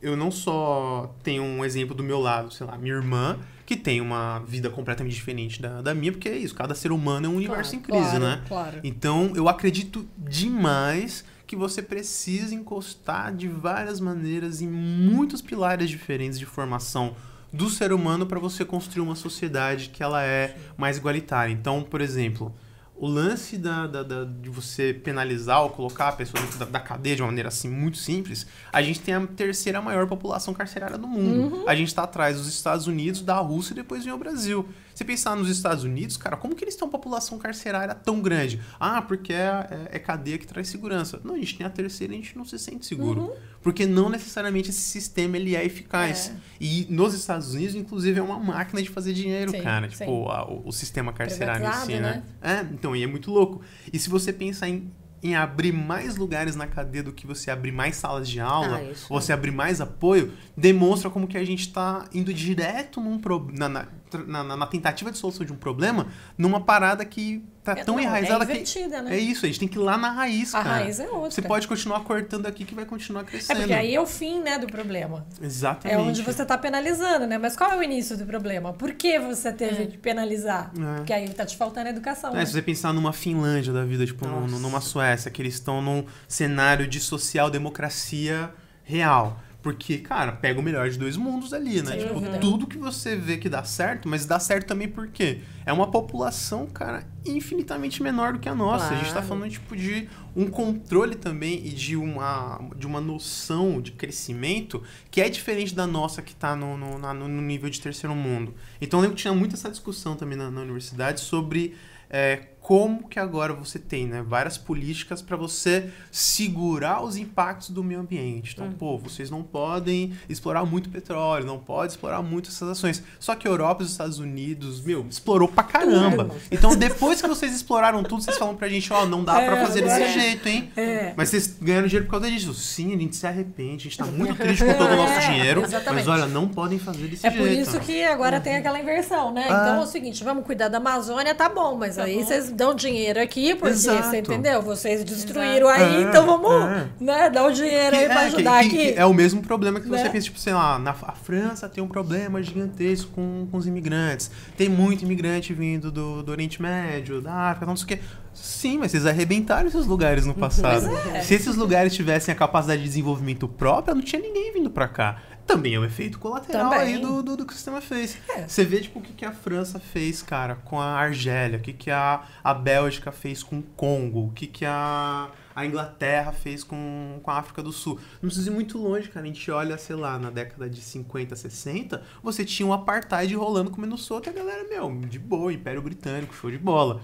eu não só tenho um exemplo do meu lado, sei lá, minha irmã, que tem uma vida completamente diferente da, da minha, porque é isso, cada ser humano é um universo em crise, claro, né? Claro. Então, eu acredito demais que você precisa encostar de várias maneiras em muitos pilares diferentes de formação do ser humano para você construir uma sociedade que ela é mais igualitária. Então, por exemplo, o lance da, da, da, de você penalizar ou colocar a pessoa dentro da, da, cadeia de uma maneira assim muito simples, a gente tem a terceira maior população carcerária do mundo. Uhum. A gente está atrás dos Estados Unidos, da Rússia e depois vem o Brasil. Você pensar nos Estados Unidos, cara, como que eles têm uma população carcerária tão grande? Ah, porque é, é, é cadeia que traz segurança. Não, a gente tem a terceira e a gente não se sente seguro. Uhum. Porque não necessariamente esse sistema ele é eficaz. É. E nos Estados Unidos, inclusive, é uma máquina de fazer dinheiro, sim, cara. Tipo, a, o, o, sistema carcerário em si, né? né? É, então, e é muito louco. E se você pensar em em abrir mais lugares na cadeia do que você abrir mais salas de aula, ah, você abrir mais apoio, demonstra como que a gente está indo direto num pro, na, na, na, na, tentativa de solução de um problema, numa parada que tá é, tão não, enraizada é que. Né? É isso, a gente tem que ir lá na raiz, a cara. A raiz é outra. Você pode continuar cortando aqui que vai continuar crescendo. É porque aí é o fim, né, do problema. Exatamente. É onde você tá penalizando, né? Mas qual é o início do problema? Por que você teve é. que penalizar? É. Porque aí tá te faltando educação. É, né? se você pensar numa Finlândia da vida, tipo, no, numa Suécia, que eles estão num cenário de social-democracia real porque, cara, pega o melhor de dois mundos ali, né? Sim, tipo, uhum. tudo que você vê que dá certo, mas dá certo também porque é uma população, cara, infinitamente menor do que a nossa. Claro. A gente tá falando, tipo, de um controle também e de uma, de uma noção de crescimento que é diferente da nossa que tá no, no, no nível de terceiro mundo. Então, eu lembro que tinha muito essa discussão também na, na universidade sobre é, como que agora você tem né, várias políticas para você segurar os impactos do meio ambiente. Então, hum. pô, vocês não podem explorar muito petróleo, não pode explorar muito essas ações. Só que a Europa e os Estados Unidos, meu, explorou pra caramba. Então, depois que vocês exploraram tudo, vocês falam pra gente, ó, oh, não dá é, pra fazer desse é. jeito, hein? É. Mas vocês ganharam dinheiro por causa disso. Sim, a gente se arrepende, a gente tá muito triste com todo o nosso dinheiro. Exatamente. Mas olha, não podem fazer desse é jeito. É por isso que agora uhum. tem aquela inversão, né? Ah. Então é o seguinte, vamos cuidar da Amazônia, tá bom, mas tá aí bom. vocês dão dinheiro aqui, porque Exato. você entendeu? Vocês destruíram Exato. aí, é, então vamos é. né, dar o dinheiro aí pra é, ajudar que, aqui. Que é o mesmo problema que né? você pensa, tipo, sei lá, na a França tem um problema gigantesco com, com os imigrantes. Tem muito imigrante vindo do, do Oriente Médio, da África, não sei o quê. Sim, mas vocês arrebentaram esses lugares no passado. É. Se esses lugares tivessem a capacidade de desenvolvimento própria, não tinha ninguém vindo para cá também é um efeito colateral também. aí do, do, do, que o sistema fez. É. Você vê, tipo, o que, que a França fez, cara, com a Argélia, o que, que a, a Bélgica fez com o Congo, o que, que a, a Inglaterra fez com, com a África do Sul. Não precisa ir muito longe, cara. A gente olha, sei lá, na década de 50, 60, você tinha um apartheid rolando comendo solto e a galera, meu, de boa, Império Britânico, show de bola.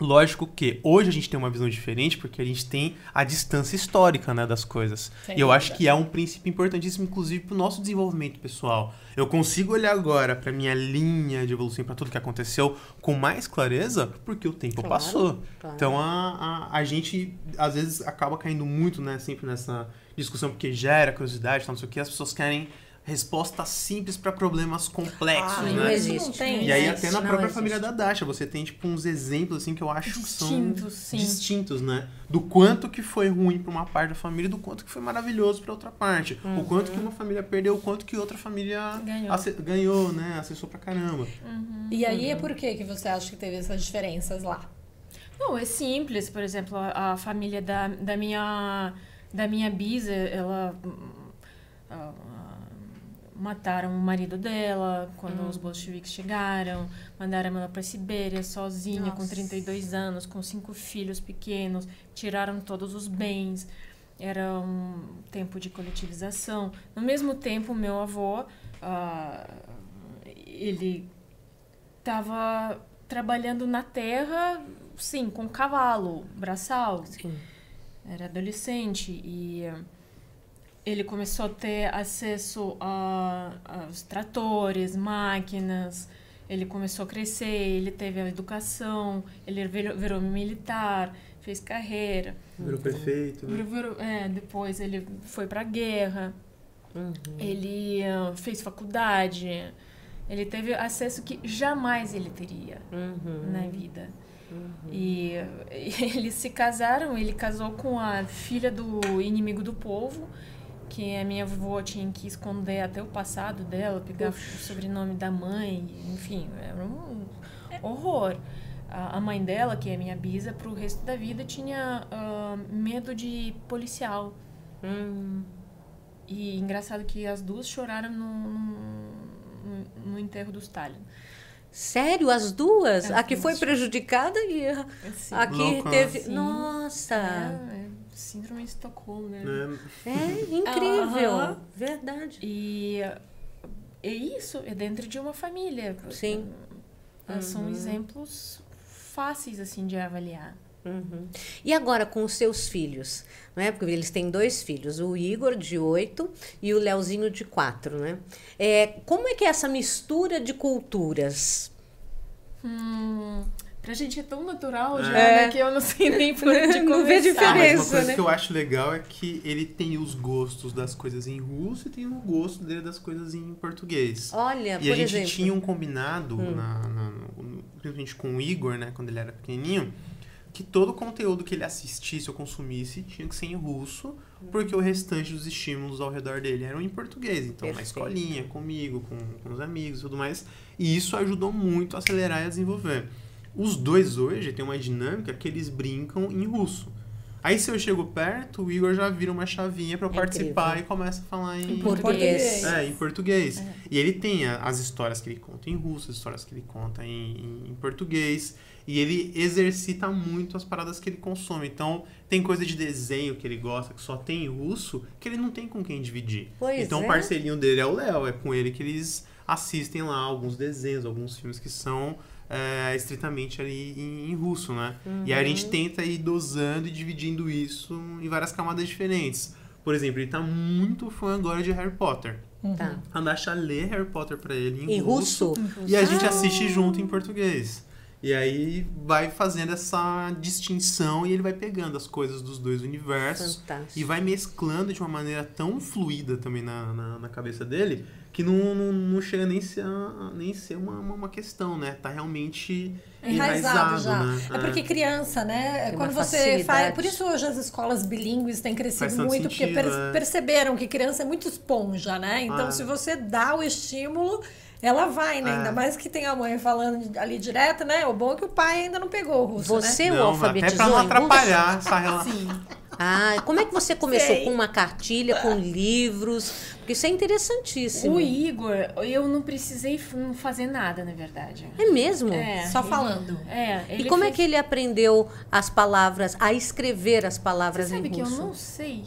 Lógico que hoje a gente tem uma visão diferente porque a gente tem a distância histórica né, das coisas. Sem e eu acho que é um princípio importantíssimo, inclusive, para o nosso desenvolvimento pessoal. Eu consigo olhar agora para minha linha de evolução, para tudo que aconteceu, com mais clareza, porque o tempo claro, passou. Claro. Então a, a, a, gente, às vezes, acaba caindo muito né, sempre nessa discussão, porque gera curiosidade, não sei o que, as pessoas querem respostas simples para problemas complexos, ah, né? Não existe. Não e aí até na própria existe. família da Dasha, você tem tipo uns exemplos assim que eu acho distintos, que são sim. distintos, né? Do quanto que foi ruim para uma parte da família, do quanto que foi maravilhoso para outra parte. Uhum. O quanto que uma família perdeu, o quanto que outra família ganhou, ganhou né? Acessou pra caramba. Uhum. E aí, uhum. por que que você acha que teve essas diferenças lá? Não, é simples. Por exemplo, a, a família da, da minha da minha bisa, ela uh, mataram o marido dela quando hum. os bolcheviques chegaram, mandaram ela para Sibéria sozinha, Nossa. com 32 anos, com cinco filhos pequenos, tiraram todos os bens. Era um tempo de coletivização. No mesmo tempo, meu avô, uh, ele estava trabalhando na terra, sim, com cavalo, braçal. Sim. Era adolescente e ele começou a ter acesso a, aos tratores, máquinas, ele começou a crescer, ele teve a educação, ele virou, virou militar, fez carreira. Virou prefeito. Né? Virou, é, depois ele foi para a guerra, uhum. ele uh, fez faculdade, ele teve acesso que jamais ele teria uhum. na vida. Uhum. E, e eles se casaram, ele casou com a filha do inimigo do povo que a minha avó tinha que esconder até o passado dela, pegar Uf. o sobrenome da mãe, enfim, era um horror. a mãe dela, que é minha bisa, pro resto da vida tinha ah, medo de policial. Hum, E engraçado que as duas choraram no, no, no enterro do Stalin. sério, as duas? As a que foi prejudicada e a, a que Louca. teve. Sim. Nossa! é, é síndrome de Estocolmo, né? Né? É incrível. Aham. Verdade. E é isso, é dentro de uma família. Sim. Ah, São exemplos fáceis, assim, de avaliar. Uhum. E agora com os seus filhos, não é? Porque eles têm dois filhos, o Igor de 8 e o Leozinho de 4, né? É, como é que é essa mistura de culturas? Hum, pra gente é tão natural já, É. né, que eu não sei nem por onde Não vê começar. Ah, mas uma diferença, coisa né? que eu acho legal é que ele tem os gostos das coisas em russo e tem o gosto dele das coisas em português. Olha, E por a gente exemplo. tinha um combinado, na, na- principalmente com o Igor, né, quando ele era pequenininho, que todo o conteúdo que ele assistisse ou consumisse tinha que ser em russo, porque o restante dos estímulos ao redor dele eram em português. Então, na Perfeito. escolinha, comigo, com, com os amigos e tudo mais. E isso ajudou muito a acelerar e a desenvolver. Os dois hoje têm uma dinâmica que eles brincam em russo. Aí se eu chego perto, o Igor já vira uma chavinha eu É participar incrível. e começa a falar em, Em português. é, em português. E ele tem as histórias que ele conta em russo, as histórias que ele conta em, em- em português. E ele exercita muito as paradas que ele consome. Então, tem coisa de desenho que ele gosta, que só tem em russo, que ele não tem com quem dividir. Pois então, é. o parceirinho dele é o Léo. É com ele que eles assistem lá alguns desenhos, alguns filmes que são é, estritamente ali em, em russo, né? E aí a gente Uhum. tenta ir dosando e dividindo isso em várias camadas diferentes. Por exemplo, ele tá muito fã agora de Harry Potter. Tá. A Dasha lê Harry Potter pra ele em, Em russo? E a gente Ah. assiste junto em português. E aí vai fazendo essa distinção e ele vai pegando as coisas dos dois universos Fantástico. e vai mesclando de uma maneira tão fluida também na, na, na cabeça dele que não, não, não chega nem ser, nem ser uma, uma, uma questão, né? Tá realmente Enraizado já. né? É porque criança, né? Tem Quando uma você facilidade. faz. Por isso hoje as escolas bilíngues têm crescido muito, porque sentido, per- é. perceberam que criança é muito esponja, né? Então, Ah. se você dá o estímulo. Ela vai, né? É. Ainda mais que tem a mãe falando ali direto, né? O bom é que o pai ainda não pegou o russo, né? Você o Não, alfabetizou até pra não em russo? atrapalhar essa relação. Sim. Ah, como é que você começou Sei. com uma cartilha, com livros? Porque isso é interessantíssimo. O Igor, eu não precisei fazer nada, na verdade. É mesmo? É, Só ele- falando. É. E como é fez- que ele aprendeu as palavras, a escrever as palavras Você sabe em que eu russo? não sei.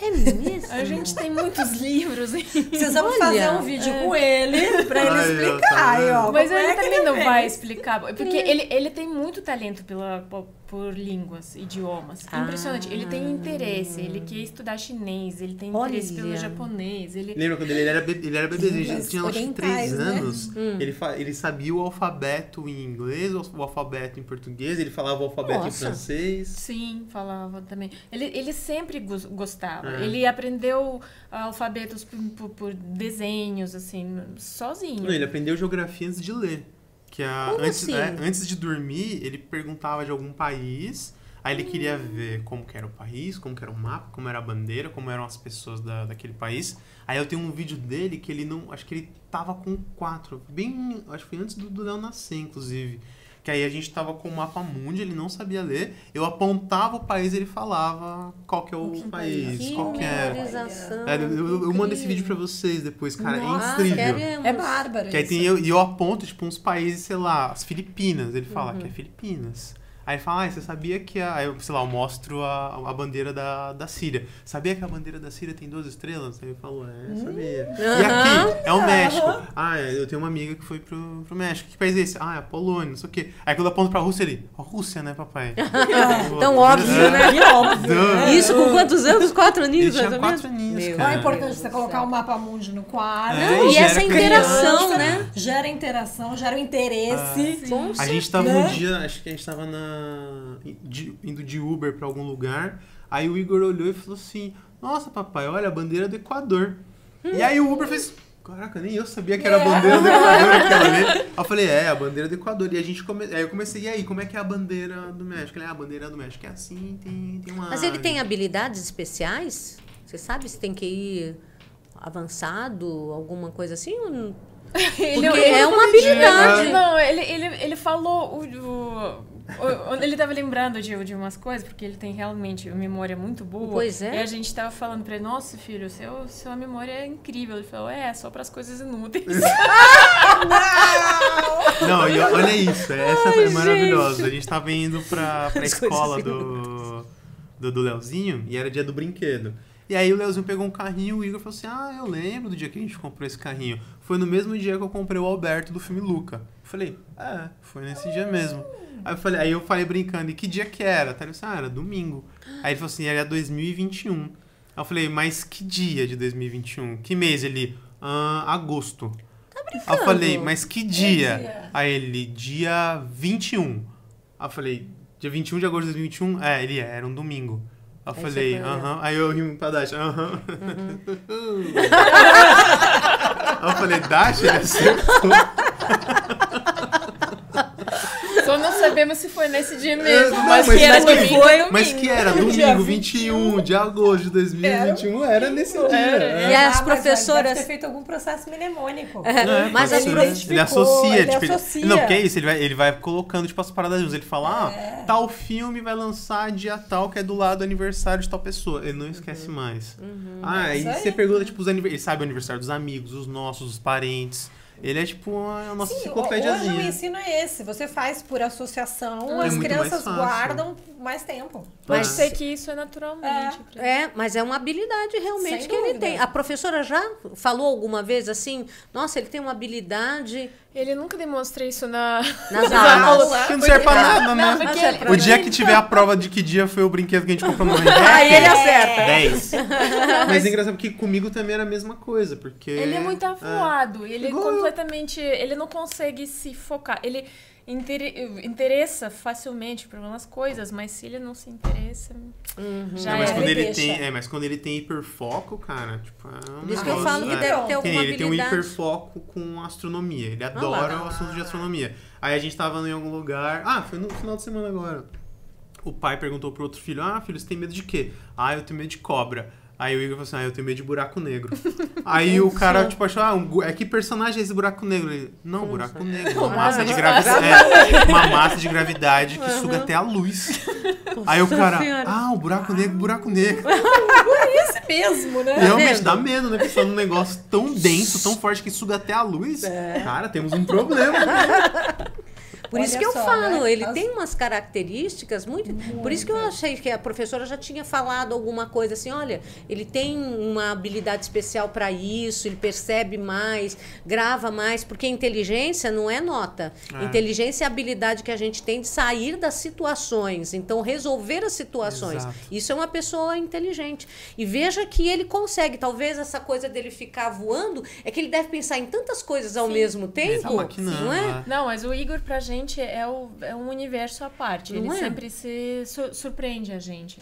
É mesmo? A gente tem muitos livros. Precisamos Olha, fazer um vídeo com ele pra ele ó, tá explicar. aí, ó, Mas ele é também não fez. vai explicar. Porque ele, ele tem muito talento pela, por, línguas, idiomas. Ah. Impressionante. Ele tem interesse, ele quer estudar chinês, ele tem interesse Olha. pelo japonês. Ele... Lembra quando ele era, ele era bebezinho, ele tinha acho que orientais, 3 né? anos. Ele, fa- ele sabia o alfabeto em inglês, o alfabeto em português, ele falava o alfabeto Nossa. em francês. Sim, falava também. Ele, ele sempre gos- gostava. É. Ele aprendeu alfabetos por, por- por desenhos, assim, sozinho. Não, ele aprendeu geografia antes de ler. Que a, antes, assim? é, antes de dormir, ele perguntava de algum país, aí ele queria ver como que era o país, como que era o mapa, como era a bandeira, como eram as pessoas da, daquele país. Aí eu tenho um vídeo dele que ele não. Acho que ele tava com quatro. Bem. Acho que foi antes do, do Léo nascer, inclusive. Que aí a gente tava com o mapa mundi, ele não sabia ler. Eu apontava o país e ele falava qual que é o país, Que qual que é. memorização. É, eu, eu- eu mando esse vídeo pra vocês depois, cara. Nossa, é incrível. queremos. É bárbaro. Que aí tem eu, e eu aponto, tipo, uns países, sei lá, as Filipinas. Ele fala Uhum. que é Filipinas. Aí ele fala, ah, você sabia que a. Aí eu, sei lá, eu mostro a, a bandeira da, da Síria. Sabia que a bandeira da Síria tem duas estrelas? Aí ele falou, é, sabia. E Aham. aqui, é o México. Ah, é, eu tenho uma amiga que foi pro, pro México. Que país é esse? Ah, é a Polônia, não sei o quê. Aí quando eu aponto pra Rússia, ele, a Rússia, né, papai? Tão óbvio, É. né? Que óbvio. Isso com quantos anos? Quatro aninhos, mais ou quatro aninhos, Não é cara. importante você colocar o mapa mundi no quadro. É, e gera essa criança. interação, né? Gera interação, gera o interesse. Com A gente tava Né? um dia, acho que a gente tava na, de- indo de Uber pra algum lugar. Aí o Igor olhou e falou assim: Nossa, papai, olha a bandeira do Equador. E aí o Uber fez. Caraca, nem eu sabia que era a bandeira do Equador aquela ali. Aí eu falei, é, a bandeira do Equador. E a gente come... Aí eu comecei, e aí, como é que é a bandeira do México? Ele, ah, a bandeira do México é assim, tem, tem uma. Mas ele tem ave." habilidades especiais? Você sabe se tem que ir avançado, alguma coisa assim? Ou não? Ele, Porque ele- é uma ele- habilidade. Não, ele, ele, ele falou. O- o- ele tava lembrando de, de umas coisas, porque ele tem realmente uma memória muito boa. Pois é. E a gente tava falando pra ele: Nossa, filho, seu, sua memória é incrível. Ele falou: É, só pras coisas inúteis. Não, e olha isso, essa Ai, foi maravilhosa. gente. A gente tava indo pra, pra As escola do, do, do Leozinho e era dia do brinquedo. E aí o Leozinho pegou um carrinho e o Igor falou assim: Ah, eu lembro do dia que a gente comprou esse carrinho. Foi no mesmo dia que eu comprei o Alberto do filme Luca. Eu falei, é, foi nesse dia mesmo. Aí eu falei, aí eu falei brincando, e que dia que era? Aí ele disse, ah, era domingo. Aí ele falou assim, era 2021. Aí eu falei, mas que dia de 2021? Que mês? Ele, ah, agosto. Aí eu falei, mas que dia? dia? Aí ele, dia 21. Aí eu falei, dia 21 de agosto de 2021? É, ele é, era um domingo. Aí eu Aí falei, você foi olhar. aham. Aí eu ri pra Dash, aham. Aí eu falei, Dash, ele acertou. Só não sabemos se foi nesse dia É, mesmo. não, mas, mas que era foi. domingo. Foi o Mas que era domingo, 21 21 de agosto de 2021, era nesse dia. Era. E é. as Ah, mas professoras- Deve ter feito algum processo mnemônico. É, Mas pode as ser. prof- ele identificou, associa, ele tipo, ele- associa. não, porque é isso, ele vai, ele vai colocando tipo as paradas juntas. Ele fala, ah, tal filme vai lançar dia tal, que é do lado do aniversário de tal pessoa. Ele não esquece mais. Ah, aí você pergunta, tipo, os aniver... ele sabe o aniversário dos amigos, os nossos, os parentes. Ele é tipo uma, uma Sim, hoje o enciclopédiazinha. ensino é esse. Você faz por associação, É as crianças guardam mais tempo. Pode Mas- ser que isso é naturalmente. pra- É, mas é uma habilidade realmente Sem que ele dúvida. tem. A professora já falou alguma vez assim, nossa, ele tem uma habilidade Ele nunca demonstra isso na... nas Nas aulas. Que não serve pra nada, né? Não, porque é ele- pra O dia que tiver a prova de que dia foi o brinquedo que a gente comprou no Aí ele acerta. 10. Mas é engraçado porque comigo também era a mesma coisa, porque... Ele é muito e Ele é Igual eu. completamente. Ele não consegue se focar. Ele inter- interessa facilmente por umas coisas, mas se ele não se interessa. Já Não, mas é. quando Ele deixa. tem, é, mas quando ele tem hiperfoco, cara, tipo, é um Por isso que eu falo que deve ter alguma Tem, ele tem um habilidade. hiperfoco com astronomia. Ele adora lá. o assunto de astronomia. Aí a gente tava em algum lugar. Ah, foi no final de semana agora. O pai perguntou pro outro filho: Ah, filho, você tem medo de quê? Ah, eu tenho medo de cobra. Aí o Igor falou assim: Ah, eu tenho medo de buraco negro. Aí o cara, tipo, achou: Ah, um é que personagem é esse buraco negro? Ele, não, buraco negro. Uma massa de gravidade. É, uma massa de gravidade que suga até a luz. Aí o cara, Senhora. ah, o buraco negro, buraco negro. Esse mesmo, né? Realmente dá medo, né? Pensando num negócio tão denso, tão forte que suga até a luz. Cara, temos um problema. Por isso Olha que eu só, falo, né? ele As- tem umas características muito, Por isso que eu achei que a professora já tinha falado alguma coisa assim, olha, ele tem uma habilidade especial para isso, ele percebe mais, grava mais, porque inteligência não é nota. É. Inteligência é a habilidade que a gente tem de sair das situações, então resolver as situações. Exato. Isso é uma pessoa inteligente. E veja que ele consegue, talvez essa coisa dele ficar voando, é que ele deve pensar em tantas coisas ao mesmo Ele tempo, tá maquinando. não é? né? Não, mas o Igor pra gente é, o, é um universo à parte. Não ele é? sempre se su- surpreende a gente.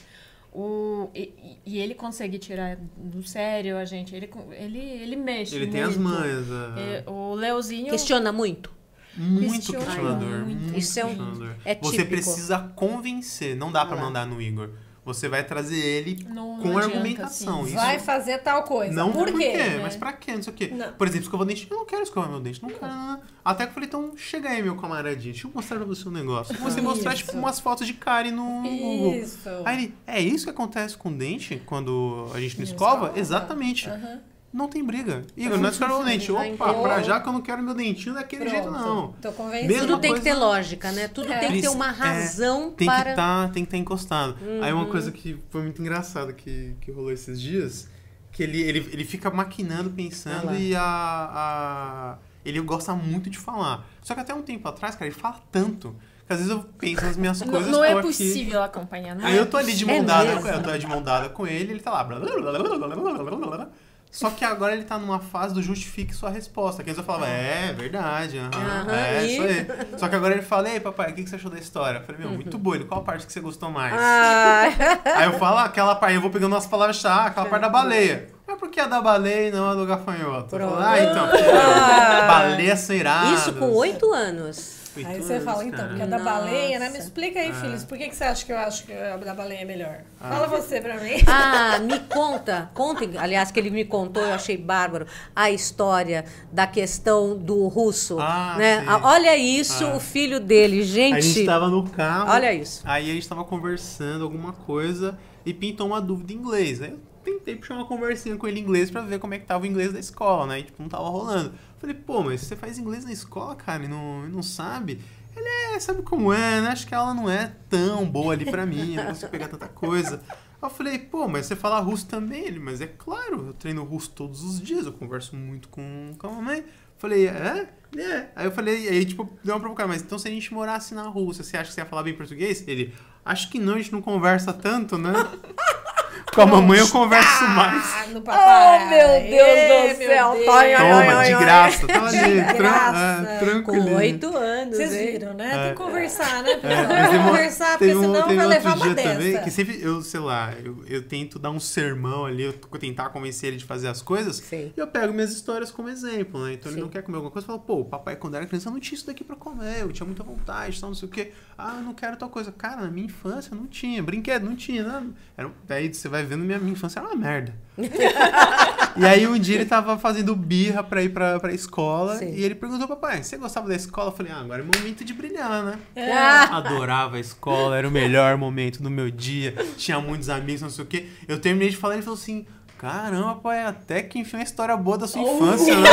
O, e, e- ele consegue tirar do sério a gente. Ele, ele, ele mexe. Ele tem as muito. manhas. É, é. o Leozinho. Questiona muito. Muito Questiona questionador. muito. Muito Isso é um- questionador. é Você precisa convencer. Não dá pra Ah lá. mandar no Igor. Você vai trazer ele Não- com não adianta, argumentação. assim. Isso Vai fazer tal coisa. Não por quê? Mas pra quê? Não sei o quê. Não. Por exemplo, escovar o dente. Eu não quero escovar meu dente. Não quero. Até que eu falei, então chega aí, meu camaradinho. Deixa eu mostrar pra você um negócio. Você mostrar, tipo, umas fotos de Karen no Google. Isso. Aí ele, é isso que acontece com o dente quando a gente não escova? Exatamente. Aham. Não tem briga. Igor, não é escovar o dente. Já Opa, pra já que eu não quero meu dentinho daquele jeito, Pronto. não. Tô convencida. Mesma Tudo tem que coisa- ter lógica, né? Tudo É. tem que ter uma é, razão Tem para. que tá, tem que estar encostado. Aí Uhum. uma coisa que foi muito engraçada que, que rolou esses dias, que ele, ele, ele fica maquinando, Ah pensando e a, a- ele gosta muito de falar. Só que até um tempo atrás, cara, ele fala tanto que às vezes eu penso nas minhas Não, coisas não tô é aqui- possível acompanhar. Não Aí é eu tô ali de É mão dada, com- eu tô de mão dada com ele, ele tá lá. blá, blá, blá, Só que agora ele tá numa fase do justifique sua resposta. Que antes eu falava, é, verdade, aham, Aham, é, e? isso aí. Só que agora ele fala, ei, papai, o que que você achou da história? Eu falei, meu, muito boa. Ele, qual a parte que você gostou mais? Ah, Aí eu falo, aquela parte, eu vou pegando umas palavras-chave, ah, aquela parte da baleia. Mas por que a da baleia e não a do gafanhoto? Pronto. ah, então, Ah. baleia será. isso com oito anos. Aí você fala, então, cara. porque é da baleia, né? Me explica aí, filhos, por que, que você acha que eu acho que a da baleia é melhor? Ah. Fala você pra mim. Ah, me conta, contem, aliás, que ele me contou, eu achei bárbaro, a história da questão do russo, Ah, né? sim. Ah, Olha isso, Ah. o filho dele, A gente. gente tava no carro. Olha isso. Aí a gente tava conversando alguma coisa e pintou uma dúvida em inglês. Eu tentei puxar uma conversinha com ele em inglês pra ver como é que tava o inglês da escola, né? E tipo, não tava rolando. Falei, pô, mas você faz inglês na escola, cara, e não, e não sabe? Ele é, sabe como é, né? Acho que a aula não é tão boa ali pra mim, eu não consigo pegar tanta coisa. Aí eu falei, pô, mas você fala russo também? Ele, mas é claro, eu treino russo todos os dias, eu converso muito com, com a mamãe. Falei, é? É. Aí eu falei, aí tipo, deu uma provocada, mas então se a gente morasse na Rússia, você acha que você ia falar bem português? Ele, acho que não, a gente não conversa tanto, né? com a mamãe eu converso mais. Ah, no papai. Oh, meu Deus Ê, do meu céu, Deus. Toma, de graça, tá ali, De tran graça. é, Com tranquilinho. oito anos, Vocês viram, né? Tem É. que conversar, né? É, pessoal? mas Tem conversar, porque um- senão teve vai outro levar uma dia dessa. também que sempre, eu, sei lá, eu, eu tento dar um sermão ali, eu tentar convencer ele de fazer as coisas, Sim. e eu pego minhas histórias como exemplo, né? Então ele Sim. não quer comer alguma coisa, eu falo, pô, o papai quando era criança não tinha isso daqui pra comer, eu tinha muita vontade, tal, não sei o quê. Ah, eu não quero tal coisa. Cara, na minha infância não tinha, brinquedo não tinha, né? Era, um- daí você vai vendo, minha, minha infância era uma merda. E aí um dia ele tava fazendo birra pra ir pra, pra escola Sim. e ele perguntou, papai, você gostava da escola? Eu falei, ah, agora é momento de brilhar, né? É. Ah, Adorava a escola, era o melhor momento do meu dia, tinha muitos amigos, não sei o quê. Eu terminei de falar e ele falou assim, caramba, pai, até que enfim uma história boa da sua infância, né?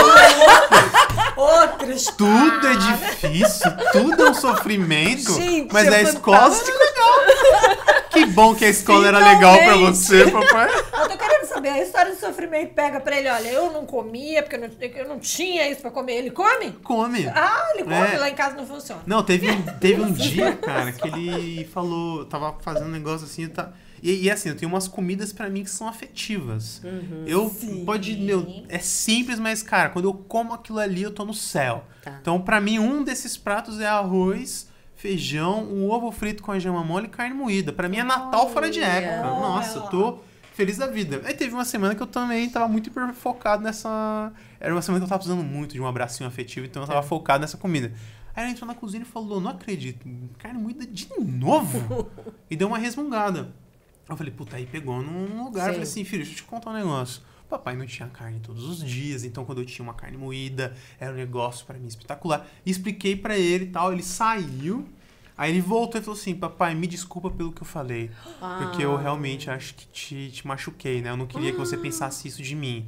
Outra história. Tudo é difícil, tudo é um sofrimento, Gente, mas é a escola é legal. Que bom que a escola era legal pra Finalmente. você, papai. Eu tô querendo saber, a história de sofrimento pega pra ele, olha, eu não comia, porque eu não, eu não tinha isso pra comer. Ele come? Come. Ah, ele come, É. lá em casa não funciona. Não, teve, um- teve um dia, cara, que ele falou, tava fazendo um negócio assim, tá. E, e assim, eu tenho umas comidas pra mim que são afetivas. Eu Sim. pode, meu, é simples, mas cara, quando eu como aquilo ali, eu tô no céu. Tá. Então, pra mim, um desses pratos é arroz, feijão, um ovo frito com a gema mole e carne moída. Pra mim é Natal fora de época. Nossa, eu tô feliz da vida. Aí teve uma semana que eu também tava muito hiper focado nessa. Era uma semana que eu tava precisando muito de um abracinho afetivo, então eu tava focado nessa comida. Aí ela entrou na cozinha e falou: Não acredito, carne moída de novo? e deu uma resmungada. Eu falei, puta, aí pegou num lugar. Eu Sim. falei assim, filho, deixa eu te contar um negócio. Papai não tinha carne todos os dias, então quando eu tinha uma carne moída, era um negócio pra mim espetacular. E expliquei pra ele e tal, ele saiu. Aí ele voltou e falou assim, papai, me desculpa pelo que eu falei. Porque eu Ah. realmente acho que te, te machuquei, né? Eu não queria que você pensasse isso de mim.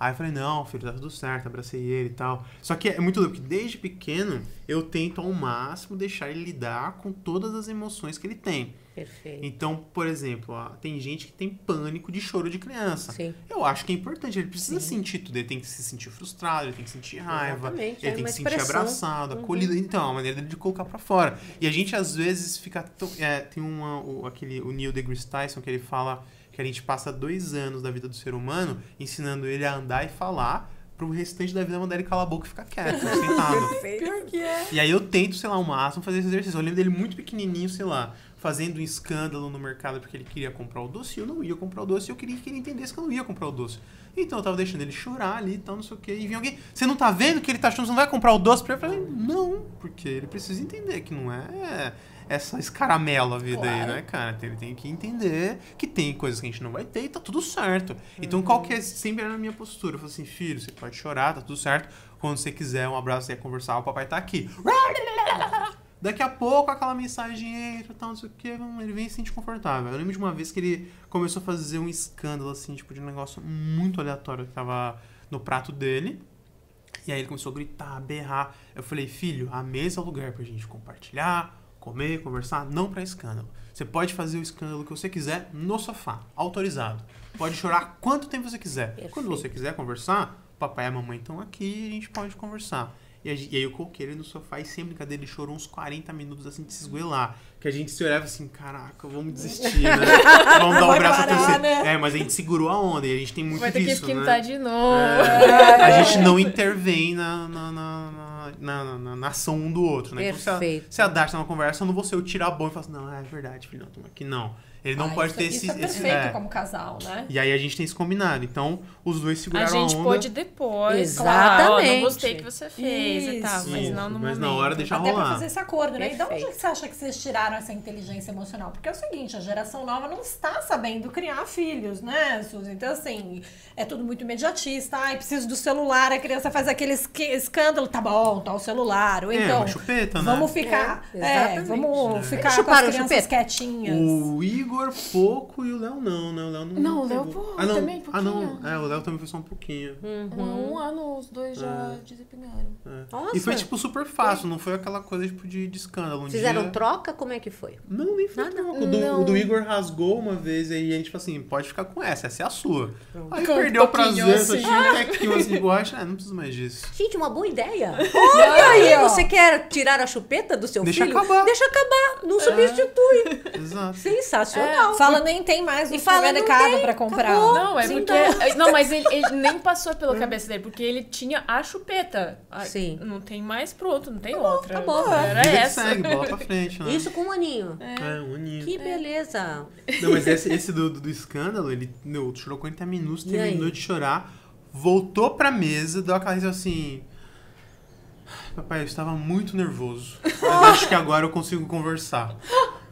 Aí eu falei, não, filho, tá tudo certo, abracei ele e tal. Só que é muito louco, porque desde pequeno eu tento ao máximo deixar ele lidar com todas as emoções que ele tem. Perfeito. Então, por exemplo, ó, tem gente que tem pânico de choro de criança. Sim. Eu acho que é importante, ele precisa sentir tudo. Ele tem que se sentir frustrado, ele tem que sentir raiva, Exatamente, ele é tem que se sentir abraçado, Uhum. acolhido. Então, é uma maneira dele de colocar pra fora. E a gente, às vezes, fica. tão- é, tem uma, o, aquele, o Neil deGrasse Tyson que ele fala que a gente passa dois anos da vida do ser humano ensinando ele a andar e falar. Pro restante da vida mandar ele calar a boca e ficar quieto, sentado. Pior que é. E aí eu tento, sei lá, o máximo fazer esse exercício. Eu lembro dele muito pequenininho, sei lá, fazendo um escândalo no mercado porque ele queria comprar o doce e eu não ia comprar o doce e eu queria que ele entendesse que eu não ia comprar o doce. Então eu tava deixando ele chorar ali e tal, não sei o que. E vinha alguém, você não tá vendo que ele tá achando que você não vai comprar o doce pra ele? Eu falei, não, porque ele precisa entender que não é essa escaramelo a vida aí, Claro. né, cara? Ele tem que entender que tem coisas que a gente não vai ter e tá tudo certo. Então qual que é sempre era a minha postura? Eu falei assim, filho, você pode chorar, tá tudo certo. Quando você quiser um abraço, você quer conversar, o papai tá aqui. Daqui a pouco aquela mensagem entra, tal, não sei o que, ele vem e se sente confortável. Eu lembro de uma vez que ele começou a fazer um escândalo, assim, tipo, de um negócio muito aleatório que tava no prato dele. E aí ele começou a gritar, berrar. Eu falei, filho, a mesa é o lugar pra gente compartilhar, comer, conversar, não pra escândalo. Você pode fazer o escândalo que você quiser no sofá, autorizado. Pode chorar quanto tempo você quiser. Quando você quiser conversar, papai e a mamãe estão aqui e a gente pode conversar. E, a e aí eu coloquei ele no sofá e sem brincadeira ele chorou uns 40 minutos assim de se esgoelar. Que a gente se olhava assim, caraca, vamos desistir, né? Vamos dar um braço a parar, torcer. né? É, mas a gente segurou a onda e a gente tem muito Vai ter que disso, esquentar né? de novo. É, a gente não intervém na, na, na- na- na, na, na ação um do outro, né? Então, se a, Perfeito. se a Dash tá numa conversa, eu não vou ser o tirar bom e falar assim, não, é verdade, filho, não, toma aqui, não. Ele não Ah, pode isso, ter isso esse... é esse- perfeito é. como casal, né? E aí a gente tem isso combinado. Então, os dois A seguraram a, gente onda. pode depois. Exatamente. Claro, não gostei que você fez e tal. Isso. Mas não no Mas na momento. hora deixa Até pra rolar. fazer esse acordo, né? E de onde que você acha que vocês tiraram essa inteligência emocional? Porque é o seguinte, a geração nova não está sabendo criar filhos, né, Suzy? Então, assim, é tudo muito imediatista. Ai, preciso do celular, a criança faz aquele escândalo. Tá bom, tá o celular. Ou É, então, uma chupeta, né? vamos ficar, É, é, vamos ficar com as crianças chupeta? quietinhas. O Igor pouco e o Léo não, né? O Léo não. Não, o Léo, pô, ah, não. também Ah, não. É, o Léo também foi só um pouquinho. Um, um ano os dois já desempenharam. É. Nossa. E foi, tipo, super fácil, não foi aquela coisa, tipo, de, de escândalo. Um Fizeram dia... troca? Como é que foi? Não, nem foi Nada? troca. O do, Não. o do Igor rasgou uma vez, aí a gente falou assim, pode ficar com essa, essa é a sua. Aí Com um perdeu o prazer, assim. tinha um tequinho assim de borracha, ah, não preciso mais disso. Gente, uma boa ideia. Olha Aí, ó. você quer tirar a chupeta do seu Deixa filho? acabar. Deixa acabar. Não substitui. Exato. Sensacional. Fala, nem tem mais E no fala, não supermercado pra comprar. acabou. Não, é Sim, porque. Não, mas ele, ele nem passou pela cabeça dele, porque ele tinha a chupeta. A- Sim. Não tem mais pronto, não tem outra. tá bom. Era Vida que essa. segue, bola pra frente, né? Isso com um aninho. É, um aninho. Que beleza. Não, mas esse, esse do, do, do escândalo, ele meu, chorou 40 minutos, E terminou aí? de chorar, voltou pra mesa, deu aquela risada assim. Papai, eu estava muito nervoso. Mas acho que agora eu consigo conversar.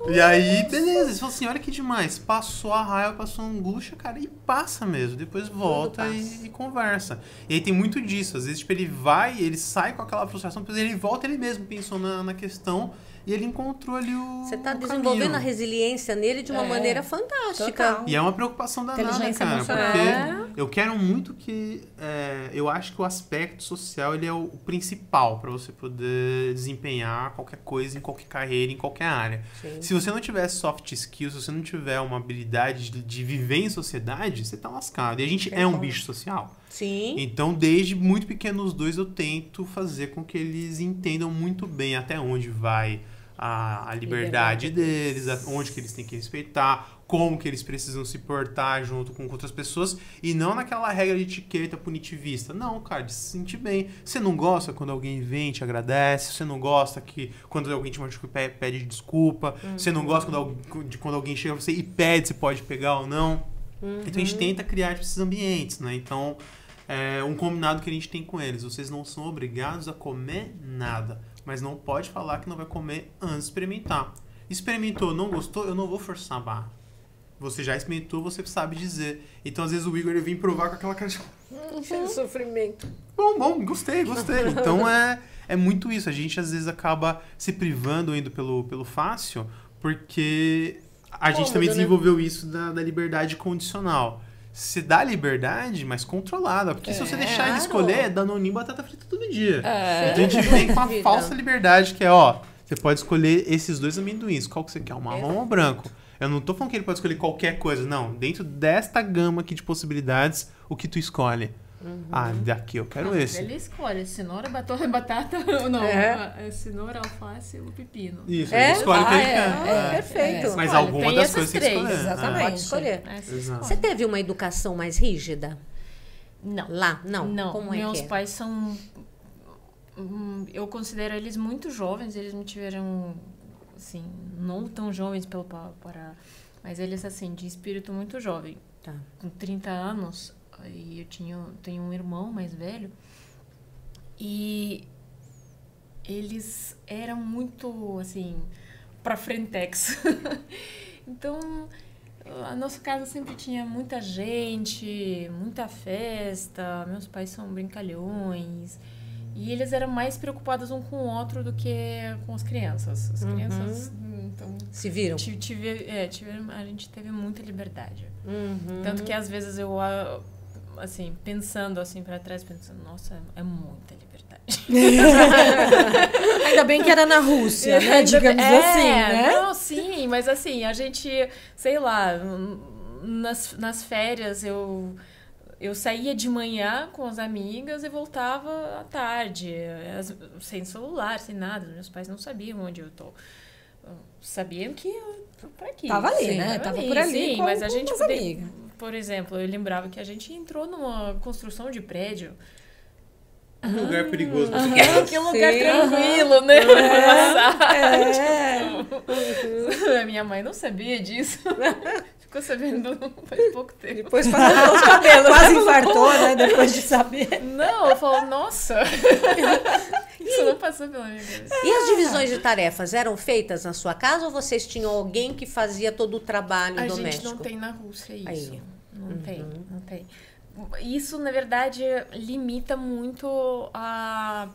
E aí, beleza, ele falou assim: olha que demais. Passou a raiva, passou a angústia, cara, e passa mesmo. Depois volta e, e conversa. E aí tem muito disso. Às vezes, tipo, ele vai, ele sai com aquela frustração, depois ele volta, ele mesmo pensou na, na questão e ele encontrou ali o. Você tá o desenvolvendo caminho. a resiliência nele de uma É, maneira fantástica. total. E é uma preocupação danada, cara. emocional. Porque eu quero muito que... é, eu acho que o aspecto social, ele é o, o principal para você poder desempenhar qualquer coisa em qualquer carreira, em qualquer área. Sim. Se você não tiver soft skills, se você não tiver uma habilidade de, de viver em sociedade, você tá lascado. E a gente é um bicho social. Sim. Então, desde muito pequeno os dois, eu tento fazer com que eles entendam muito bem até onde vai a, a liberdade, deles, a- onde que eles têm que respeitar, como que eles precisam se portar junto com outras pessoas e não naquela regra de etiqueta punitivista. Não, cara, de se sentir bem. Você não gosta quando alguém vem e te agradece, você não gosta que quando alguém te machuca pe- pede desculpa, você não gosta quando, de quando alguém chega você e pede se pode pegar ou não. Então a gente tenta criar esses ambientes, né? Então, é um combinado que a gente tem com eles. Vocês não são obrigados a comer nada. Mas não pode falar que não vai comer antes de experimentar. Experimentou, não gostou, eu não vou forçar a barra. Você já experimentou, você sabe dizer. Então, às vezes, o Igor ele vem provar com aquela cara de... Sem sofrimento. Bom, bom, gostei, gostei. Então, é, é muito isso. A gente, às vezes, acaba se privando indo pelo, pelo fácil, porque a gente Cômodo, também né? desenvolveu isso da, da liberdade condicional. Se dá liberdade, mas controlada. Porque se você deixar ele escolher, é danoninho e batata frita todo dia. É. Então a gente vem com a falsa liberdade, que é, ó, você pode escolher esses dois amendoins. Qual que você quer, o marrom ou o branco? Eu não tô falando que ele pode escolher qualquer coisa, não. Dentro desta gama aqui de possibilidades, o que tu escolhe? Ah, daqui eu quero Não, esse. Ele escolhe cenoura, batata, batata ou não. É. a Cenoura, alface ou pepino. Isso, É? ele escolhe o que Ah, ele é, quer. é, Perfeito. Mas Olha, alguma tem das coisas três, escolher. exatamente. Pode escolher. Exato. Você teve uma educação mais rígida? Não. Lá? Não. Não, Como é meus que é? pais são. hum, Eu considero eles muito jovens, eles me tiveram, assim, não tão jovens pelo pa- para. Mas eles, assim, de espírito muito jovem. Tá. Com 30 anos, e eu tinha, tenho um irmão mais velho. E eles eram muito, assim, pra frentex. então, a nossa casa sempre tinha muita gente, muita festa. Meus pais são brincalhões. E eles eram mais preocupados um com o outro do que com as crianças. As Uhum. crianças, então, Se viram? tive, tive, é, tive- a gente teve muita liberdade. Uhum. Tanto que às vezes eu, assim, pensando assim pra trás, pensando, nossa, é muita liberdade. Ainda bem que era na Rússia, né? Digamos bem- assim, é, né? Não, sim, mas assim, a gente, sei lá, nas, nas férias eu. Eu saía de manhã com as amigas e voltava à tarde, sem celular, sem nada. Meus pais não sabiam onde eu tô. Sabiam que eu por aqui. Tava ali, Sim, né? Tava por ali Sim, com- mas a gente amigas. Por exemplo, eu lembrava que a gente entrou numa construção de prédio Um lugar perigoso pra você Que lugar Sim. tranquilo, né? Pra passar. É. A minha mãe não sabia disso. Ficou sabendo faz pouco tempo. Depois passou os cabelos. Quase infartou, né? Depois de saber. Não, eu falo, nossa. Isso não passou pela minha cabeça. E as divisões de tarefas eram feitas na sua casa ou vocês tinham alguém que fazia todo o trabalho A doméstico? gente não tem na Rússia isso. Aí. Não tem, não tem. Isso, na verdade, limita muito a,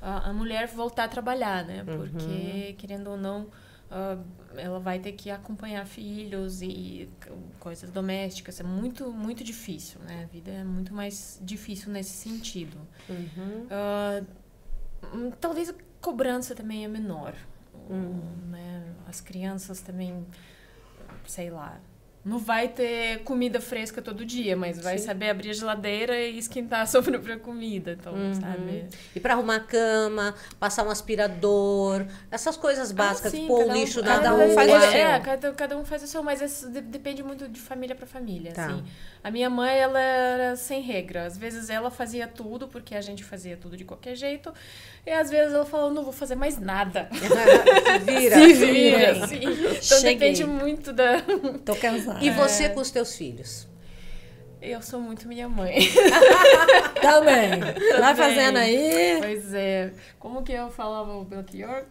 a, a mulher voltar a trabalhar, né? Porque, querendo ou não, ah, ela vai ter que acompanhar filhos e coisas domésticas. É muito, muito difícil, né? A vida é muito mais difícil nesse sentido. Uhum. Hum, talvez a cobrança também é menor. né? As crianças também, sei lá. Não vai ter comida fresca todo dia, mas vai saber abrir a geladeira e esquentar a sua própria comida. Então, sabe? E para arrumar a cama, passar um aspirador, essas coisas básicas, Ah, sim, pôr o um- lixo cada rua. um faz o é, seu. É, cada, cada um faz o seu, mas isso de- depende muito de família para família, Tá. assim. A minha mãe, ela era sem regra. Às vezes ela fazia tudo, porque a gente fazia tudo de qualquer jeito. E às vezes ela falou, não vou fazer mais nada. Se vira. Se Vira, assim. Então Cheguei. depende muito da... Tô cansada. E você com os teus filhos? Eu sou muito minha mãe. Também. Vai Também. fazendo aí. Pois é. Como que eu falava o Belchior?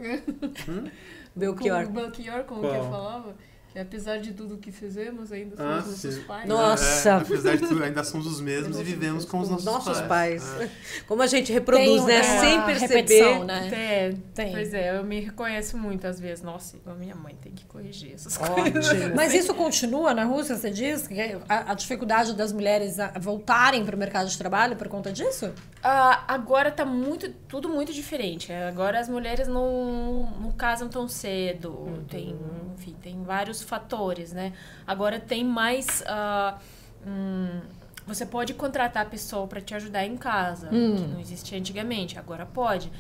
Belchior. Como, o Belchior, como que eu falava? Que apesar de tudo que fizemos, ainda Ah, somos nossos sim. pais. Nossa. É, apesar de tudo, ainda somos os mesmos e vivemos com os nossos, Nossos pais. É. Como a gente reproduz, Tem né? uma Sem perceber. repetição, né? É, Tem. Pois é, eu me reconheço muito às vezes. Nossa, igual a minha mãe tem que corrigir essas coisas. Ótimo. Mas isso continua na Rússia, você diz? Que a, a dificuldade das mulheres voltarem para o mercado de trabalho por conta disso? Ah, agora tá muito, tudo muito diferente. Agora as mulheres não, não casam tão cedo. Tem, enfim, tem vários fatores, né? Agora tem mais. ah, hum, você pode contratar a pessoa para te ajudar em casa, que não existia antigamente. Agora pode.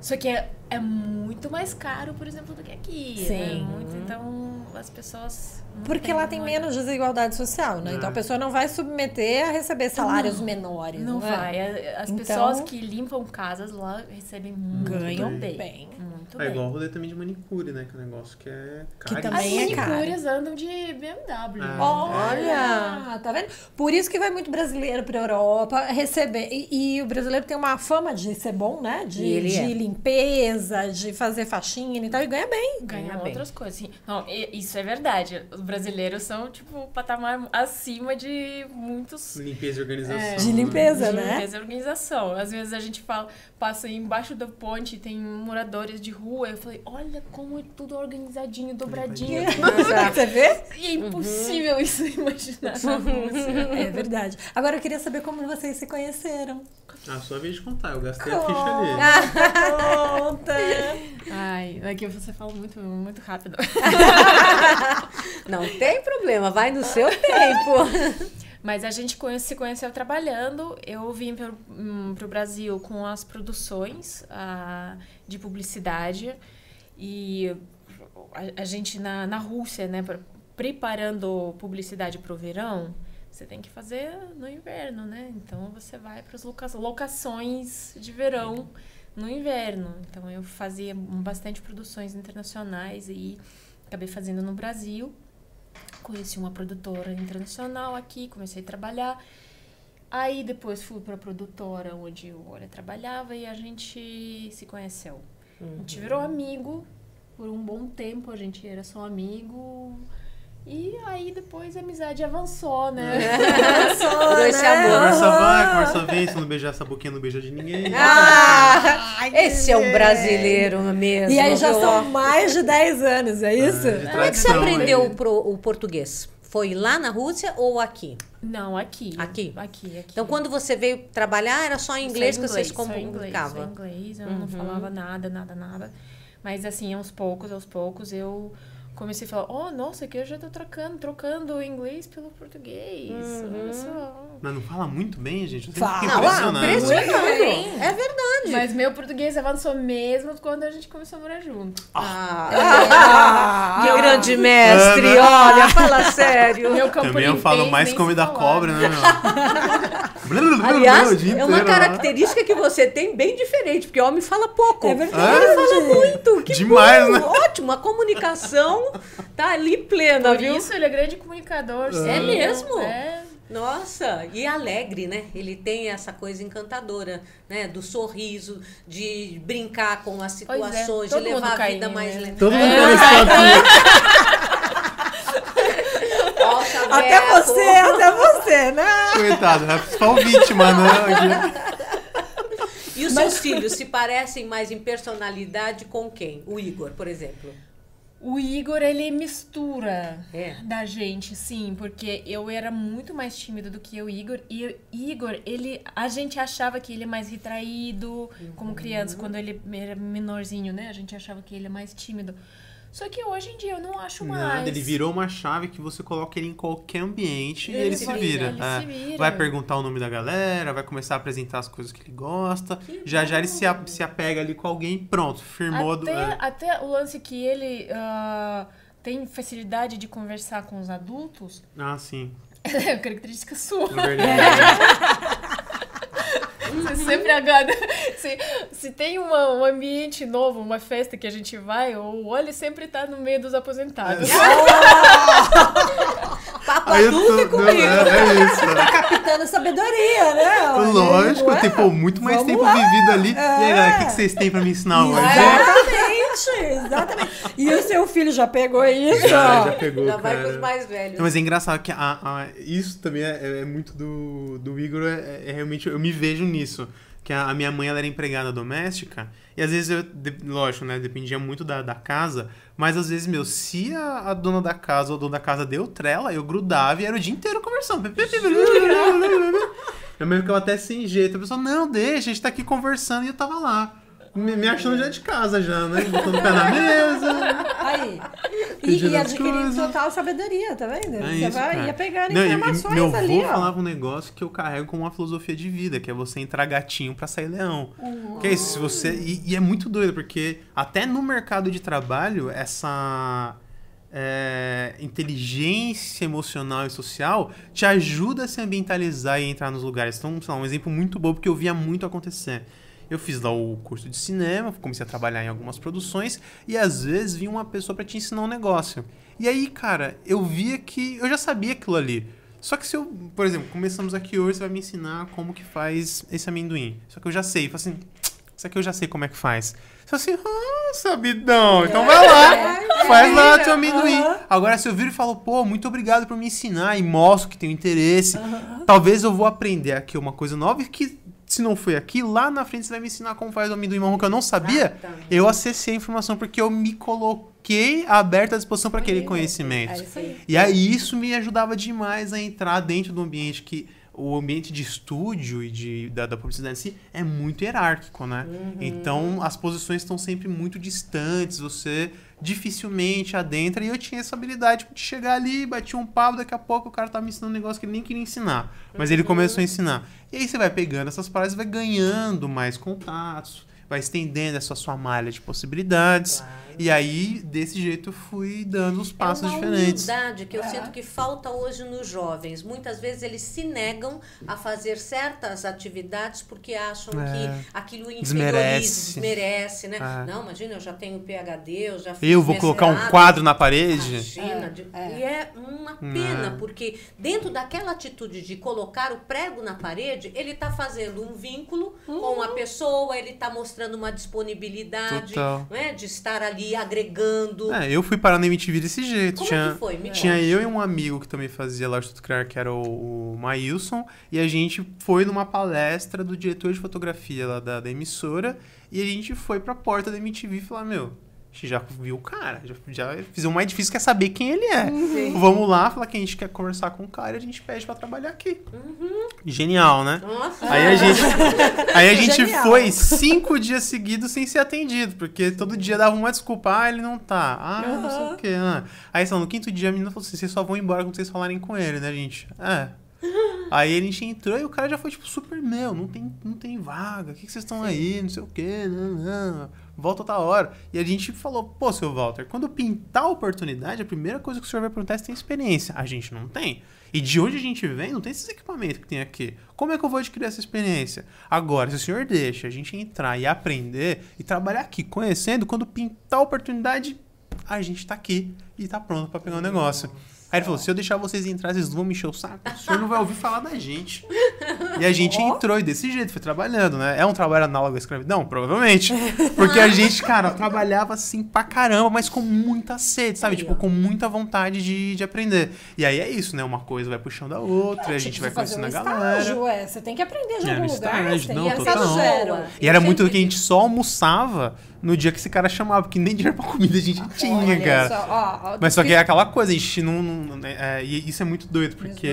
Só que é, é muito mais caro, por exemplo, do que aqui. né? Sim. Muito, então as pessoas. não Porque lá tem menos desigualdade social, né? Então a pessoa não vai submeter a receber salários menores. Não, é? vai. A- As Então- pessoas que limpam casas lá recebem muito Ganham bem. bem. Muito É bem. igual o rolê também de manicure, né? Que é um negócio que é Que As também caríssimo. é caro. manicures andam de BMW. Ah. Olha, tá vendo? Por isso que vai muito brasileiro pra Europa receber. E, e o brasileiro tem uma fama de ser bom, né? De, de é. Limpeza, de fazer faxina e tal, e ganha bem. Ganha Ganha bem. outras coisas. Sim. Não, isso é verdade. Os brasileiros são, tipo, o patamar acima de muitos. Limpeza e organização. É. De limpeza, de né? limpeza e organização. Às vezes a gente fala, passa embaixo da ponte, tem moradores de rua. Eu falei, olha como é tudo organizadinho, dobradinho. Você vê? E é impossível isso imaginar. É verdade. Agora eu queria saber como vocês se conheceram. A sua vez de contar, eu gastei a ficha ali. Conta! Ai, é que você fala muito, muito rápido. Não tem problema, vai no seu tempo. Mas a gente conhe- se conheceu trabalhando. Eu vim para o Brasil com as produções ah, de publicidade. E a, a gente na, na Rússia, né, preparando publicidade para o verão, você tem que fazer no inverno, né? Então você vai para as loca locações de verão no inverno. Então eu fazia bastante produções internacionais e acabei fazendo no Brasil. Conheci uma produtora internacional aqui, comecei a trabalhar. Aí depois fui para a produtora onde o Olha trabalhava e a gente se conheceu. A gente virou amigo por um bom tempo, a gente era só amigo. E aí depois a amizade avançou, né? Por esse amor. Conversa vai, conversa vem, se não beijar essa boquinha, não beija de ninguém. Ah, esse é um brasileiro mesmo. E aí já são mais de 10 anos, é isso? É, de Como é que você aprendeu o, pro- o português? Foi lá na Rússia ou aqui? Não, aqui. Aqui? Aqui, aqui. Então, quando você veio trabalhar, era só em inglês Só que você se só inglês? Só inglês, eu não falava nada, nada, nada. Mas assim, aos poucos, aos poucos, eu comecei a falar, oh, nossa, que eu já tô trocando, trocando o inglês pelo português. Olha só. Mas não fala muito bem, gente. Eu Fala. impressionado. impressionante. É verdade. Mas meu português avançou mesmo quando a gente começou a morar junto. Ah, Ah, que ah, grande mestre, Ah, olha, fala sério. Meu campo Também eu falo mais se da cobra, né, meu? Aliás, O é uma característica que você tem bem diferente, porque homem fala pouco. É verdade. Ele fala muito. Que Demais, bom, né? Ótimo, a comunicação tá ali plena, Por viu? isso ele é grande comunicador. sim. É mesmo? É. Nossa, e alegre, né? Ele tem essa coisa encantadora, né? Do sorriso, de brincar com as é, situações, todo de levar a vida mais né? leve. Todo mundo É. Até você, até você, né? Coitado, é só o vítima, né? E os seus filhos se parecem mais em personalidade com quem? O Igor, por exemplo. O Igor, ele mistura É. da gente, sim, porque eu era muito mais tímida do que o Igor. E o Igor, ele, a gente achava que ele é mais retraído, como criança, quando ele era menorzinho, né? A gente achava que ele é mais tímido. Só que hoje em dia eu não acho mais. Nada, ele virou uma chave que você coloca ele em qualquer ambiente e Ele ele se vira. ele É. se vira. Vai perguntar o nome da galera, vai começar a apresentar as coisas que ele gosta. já já ele se, a- se apega ali com alguém, pronto, firmou. do- Até, é. até o lance que ele ah, tem facilidade de conversar com os adultos, Ah, sim. é característica sua. É verdade. Você sempre agrada. Se, se tem uma- um ambiente novo, uma festa que a gente vai, o Oli sempre tá no meio dos aposentados. Papo Aí adulto tô- é não, comigo. é, é isso. né? Capitando sabedoria, né? Olha, Lógico, não é? tem pô, muito mais Vamos tempo lá. vivido ali. E aí, galera, o que, que vocês têm pra me ensinar hoje? Exatamente, exatamente. E o seu filho já pegou isso? Já, já pegou, Já vai cara. com os mais velhos. Não, mas é engraçado que a- a- isso também é, é muito do, do Igor, é, é realmente, eu me vejo nisso. Que a, a minha mãe ela era empregada doméstica, e às vezes eu, de- lógico, né, dependia muito da, da casa, mas às vezes, meu, se a, a dona da casa ou o dono da casa deu trela, eu grudava e era o dia inteiro conversando. Minha mãe ficava até sem jeito. A pessoa, não, deixa, a gente tá aqui conversando e eu tava lá. Me, me achando já de casa, já, né? Botando o pé na mesa. Aí. E, e adquirindo total sabedoria, tá vendo? É Você isso, vai, cara. ia pegando Não, informações meu ali, ó. falava um negócio que eu carrego como uma filosofia de vida, que é você entrar gatinho pra sair leão. Que é isso, você. E, e é muito doido, porque até no mercado de trabalho, essa é, inteligência emocional e social te ajuda a se ambientalizar e entrar nos lugares. Então, sei lá, um exemplo muito bom, porque eu via muito acontecer. Eu fiz lá o curso de cinema, comecei a trabalhar em algumas produções e às vezes vinha uma pessoa pra te ensinar um negócio. E aí, cara, eu via que eu já sabia aquilo ali. Só que se eu, por exemplo, começamos aqui hoje, você vai me ensinar como que faz esse amendoim. Só que eu já sei, eu falo assim, isso aqui eu já sei como é que faz. Fala assim, ah, sabidão, então vai lá, faz lá teu amendoim. Agora, se eu viro e falo, pô, muito obrigado por me ensinar e mostro que tenho interesse, talvez eu vou aprender aqui uma coisa nova e que, se não foi aqui, lá na frente você vai me ensinar como faz o amendoim marrom que eu não sabia. Exatamente. Eu acessei a informação porque eu me coloquei aberto à disposição para aquele conhecimento. É isso aí. E aí isso me ajudava demais a entrar dentro do ambiente que o ambiente de estúdio e de, da, da publicidade em si é muito hierárquico, né? Então as posições estão sempre muito distantes, você dificilmente adentra. E eu tinha essa habilidade de chegar ali, batia um papo, daqui a pouco o cara tava me ensinando um negócio que ele nem queria ensinar. Mas ele começou a ensinar. E aí você vai pegando essas paradas e vai ganhando mais contatos, vai estendendo essa sua malha de possibilidades. E aí, desse jeito, eu fui dando os passos é uma diferentes. humildade que eu sinto que falta hoje nos jovens. Muitas vezes eles se negam a fazer certas atividades porque acham É. que aquilo inferioriza, Desmerece. desmerece, né? É. Não, imagina, eu já tenho PhD, eu já fiz Eu vou colocar um quadro na parede? Imagina, de- e é uma pena, porque dentro daquela atitude de colocar o prego na parede, ele está fazendo um vínculo com a pessoa, ele está mostrando uma disponibilidade, Total. não é? de estar ali agregando. É, eu fui parar na MTV desse jeito. Como tinha que foi? Me tinha eu e um amigo que também fazia lá o Instituto Criar, que era o, o Maílson, e a gente foi numa palestra do diretor de fotografia lá da, da emissora, e a gente foi pra porta da MTV e falou, meu, gente já viu o cara, já, já fizemos o mais difícil que é saber quem ele é. Vamos lá, falar que a gente quer conversar com o cara e a gente pede pra trabalhar aqui. Genial, né? Nossa, Aí a gente, aí a gente Genial. foi cinco dias seguidos sem ser atendido, porque todo dia dava uma desculpa, ah, ele não tá, ah, não sei o quê. ah. Aí só, no quinto dia a menina falou assim, vocês só vão embora quando vocês falarem com ele, né, gente? É. Aí a gente entrou e o cara já foi tipo, super meu, não tem, não tem vaga, o que, que vocês estão aí, não sei o quê, não, não. Volta outra hora. E a gente falou, pô, seu Walter, quando pintar a oportunidade, a primeira coisa que o senhor vai perguntar é se tem experiência. A gente não tem. E de onde a gente vem, não tem esses equipamentos que tem aqui. Como é que eu vou adquirir essa experiência? Agora, se o senhor deixa a gente entrar e aprender e trabalhar aqui, conhecendo, quando pintar a oportunidade, a gente tá aqui e tá pronto para pegar o negócio. Aí ele falou: se eu deixar vocês entrar, vocês vão me encher o saco. O senhor não vai ouvir falar da gente. E a gente entrou e desse jeito, foi trabalhando, né? É um trabalho análogo à escravidão? Provavelmente. Porque a gente, cara, trabalhava assim pra caramba, mas com muita sede, sabe? Aí, tipo, ó. com muita vontade de, de aprender. E aí é isso, né? Uma coisa vai puxando a outra, a gente vai conhecendo a galera. estágio, é. Você tem que aprender de É, algum no lugar. estágio, não, total. E era muito que a gente só almoçava no dia que esse cara chamava, porque nem dinheiro pra comida a gente tinha, Olha cara. só, ó, ó, Mas só que é aquela coisa, a gente não. não- né, é, e isso é muito doido, porque.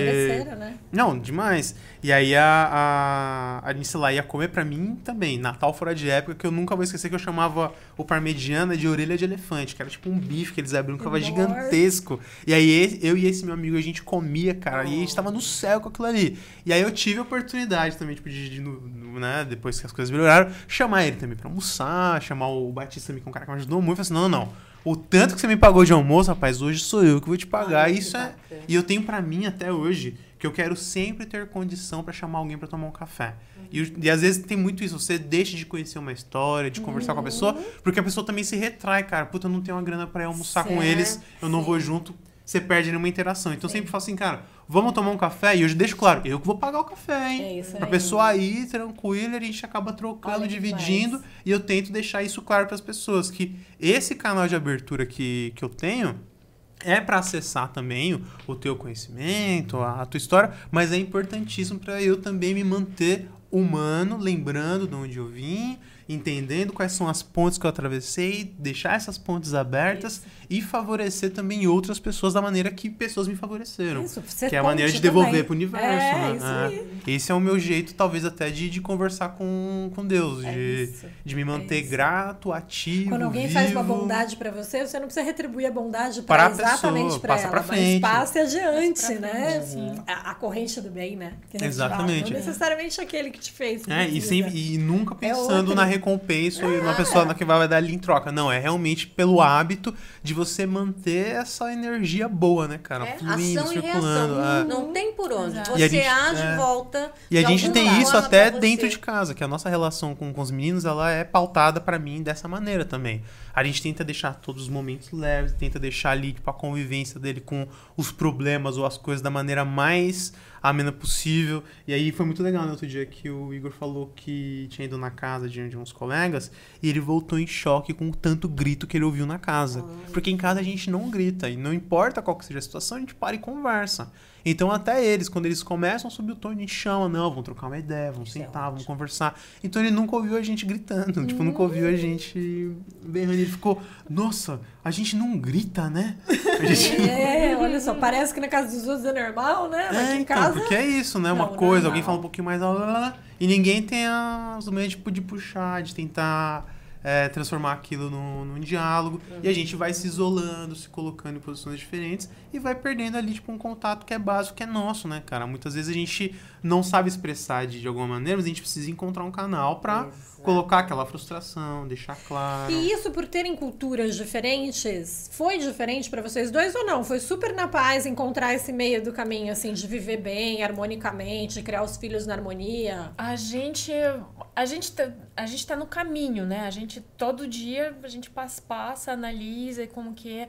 né? Não, demais. E aí a, a, a lá ia comer pra mim também, Natal fora de época, que eu nunca vou esquecer que eu chamava o parmegiana de orelha de elefante, que era tipo um bife que eles abriam que tava gigantesco. E aí eu e esse meu amigo, a gente comia, cara, e a gente tava no céu com aquilo ali. E aí eu tive a oportunidade também, tipo, de, de no- né, depois que as coisas melhoraram, chamar ele também pra almoçar, chamar o Batista também, que é um cara que me ajudou muito, eu falei assim, não, não, não. O tanto que você me pagou de almoço, rapaz, hoje sou eu que vou te pagar. Ai, Isso é. bacana. E eu tenho pra mim até hoje que eu quero sempre ter condição pra chamar alguém pra tomar um café. E, o- e às vezes tem muito isso, você deixa de conhecer uma história, de conversar com a pessoa, porque a pessoa também se retrai, cara. Puta, eu não tenho uma grana pra ir almoçar com Certo, eles, eu não vou junto. Você perde nenhuma interação. Então eu sempre falo assim, cara, vamos tomar um café? E eu já deixo claro, eu que vou pagar o café, hein? É isso Pra aí. pessoa ir tranquila, a gente acaba trocando, Olha dividindo. demais. E eu tento deixar isso claro para as pessoas que esse canal de abertura que, que eu tenho é para acessar também o, o teu conhecimento, a, a tua história, mas é importantíssimo para eu também me manter humano, lembrando de onde eu vim, entendendo quais são as pontes que eu atravessei, deixar essas pontes abertas e favorecer também outras pessoas da maneira que pessoas me favoreceram. Isso, ser que é a maneira de devolver também. pro universo, É, né? isso É. aí. Esse é o meu jeito, talvez até de, de conversar com, com Deus, É de, isso. de me manter isso. grato, ativo. Quando alguém faz uma vivo. bondade pra você, você não precisa retribuir a bondade Para pra a exatamente pra passa ela, pra frente. mas passe adiante, Passa pra né? frente, sim. A, a corrente do bem, né? Exatamente. fala. Não necessariamente aquele que te fez. É, e, sempre, e nunca pensando outra. na recompensa ou na pessoa que vai dar ali em troca. Não, é realmente pelo hábito de você manter essa energia boa, né, cara? É, Fluindo, ação e circulando. reação. é. Não tem por onde. Exato. Você E a gente- age é. e volta. E a de gente tem isso até dentro você. de casa, que a nossa relação com, com os meninos, ela é pautada pra mim dessa maneira também. A gente tenta deixar todos os momentos leves, tenta deixar ali, tipo, a convivência dele com os problemas ou as coisas da maneira mais amena possível. E aí foi muito legal, né, outro dia que o Igor falou que tinha ido na casa de, de uns colegas e ele voltou em choque com o tanto grito que ele ouviu na casa. Porque em casa a gente não grita, e não importa qual que seja a situação, a gente para e conversa. Então até eles, quando eles começam a subir o tom, a gente chama, não, vamos trocar uma ideia, vamos Isso é sentar, vamos ótimo. conversar. Então ele nunca ouviu a gente gritando, tipo, nunca ouviu a gente berrando. Ele ficou, nossa, a gente não grita, né? Gente... É, olha só, parece que na casa dos outros é normal, né? Mas É, aqui em então, casa. porque é isso, né? Uma Não, coisa, normal. alguém fala um pouquinho mais lá, lá, lá, e ninguém tem as meios tipo, de puxar, de tentar é, transformar aquilo num, num diálogo. E a gente vai se isolando, se colocando em posições diferentes e vai perdendo ali, tipo, um contato que é básico, que é nosso, né, cara? Muitas vezes a gente não sabe expressar de, de alguma maneira, mas a gente precisa encontrar um canal pra Exato. colocar aquela frustração, deixar claro. E isso por terem culturas diferentes, foi diferente pra vocês dois ou não? Foi super na paz encontrar esse meio do caminho, assim, de viver bem, harmonicamente, de criar os filhos na harmonia? A gente, a gente, tá, a gente tá no caminho, né? A gente todo dia a gente passa, passa analisa como que é.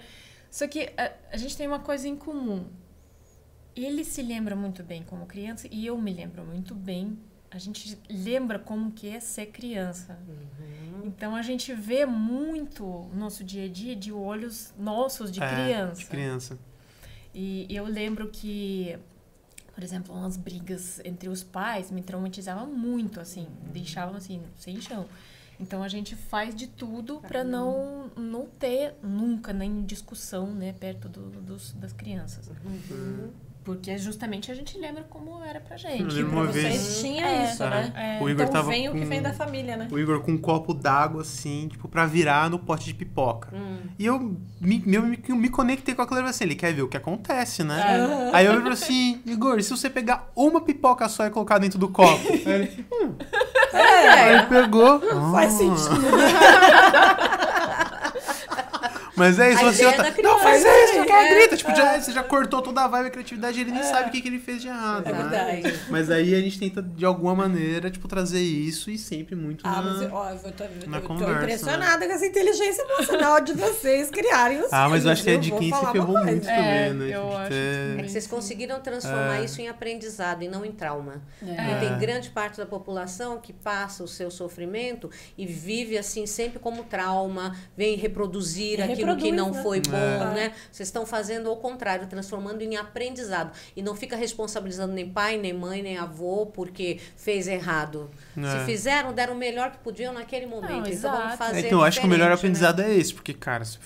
Só que a, a gente tem uma coisa em comum. Ele se lembra muito bem como criança e eu me lembro muito bem. A gente lembra como que é ser criança. Então a gente vê muito o nosso dia a dia de olhos nossos de É, criança. De criança. E eu lembro que, por exemplo, umas brigas entre os pais me traumatizavam muito, assim, deixavam assim, sem chão. Então a gente faz de tudo para não, não ter nunca nem discussão, né, perto do, dos, das crianças. Porque justamente a gente lembra como era pra gente. Eu uma vocês vez- tinha É, isso, é. né? É, O Igor então tava vem o que com- vem da família, né? O Igor com um copo d'água, assim, tipo, pra virar no pote de pipoca. Hum. E eu me, eu me, me conectei com aquilo e falei assim, ele quer ver o que acontece, né? É. Aí eu falei assim, Igor, se você pegar uma pipoca só e colocar dentro do copo? Aí ele, hum, Aí pegou. Faz Ah. sentido. Mas é isso, A você ideia tá, da não, faz isso, não quer É. grita. Tipo, já, você já cortou toda a vibe e a criatividade, ele nem sabe o que, que ele fez de errado. É né? verdade. Mas aí a gente tenta, de alguma maneira, tipo, trazer isso e sempre muito Ah, na... mas eu, ó, eu tô, eu na tô conversa, impressionada com essa inteligência emocional de vocês criarem os Ah, mas eu acho que é viu? de quem se ferrou muito É, também, né? eu Tipo, acho ter- É que vocês conseguiram transformar É. isso em aprendizado e não em trauma. É. Porque tem grande parte da população que passa o seu sofrimento e vive assim sempre como trauma, vem reproduzir E aquilo que reproduz, não né? foi bom, É. né? Vocês estão fazendo ao contrário, transformando em aprendizado. E não fica responsabilizando nem pai, nem mãe, nem avô porque fez errado. É. Se fizeram, deram o melhor que podiam naquele momento. então vamos fazer É, então eu acho que o melhor né? aprendizado é esse, porque, cara, se-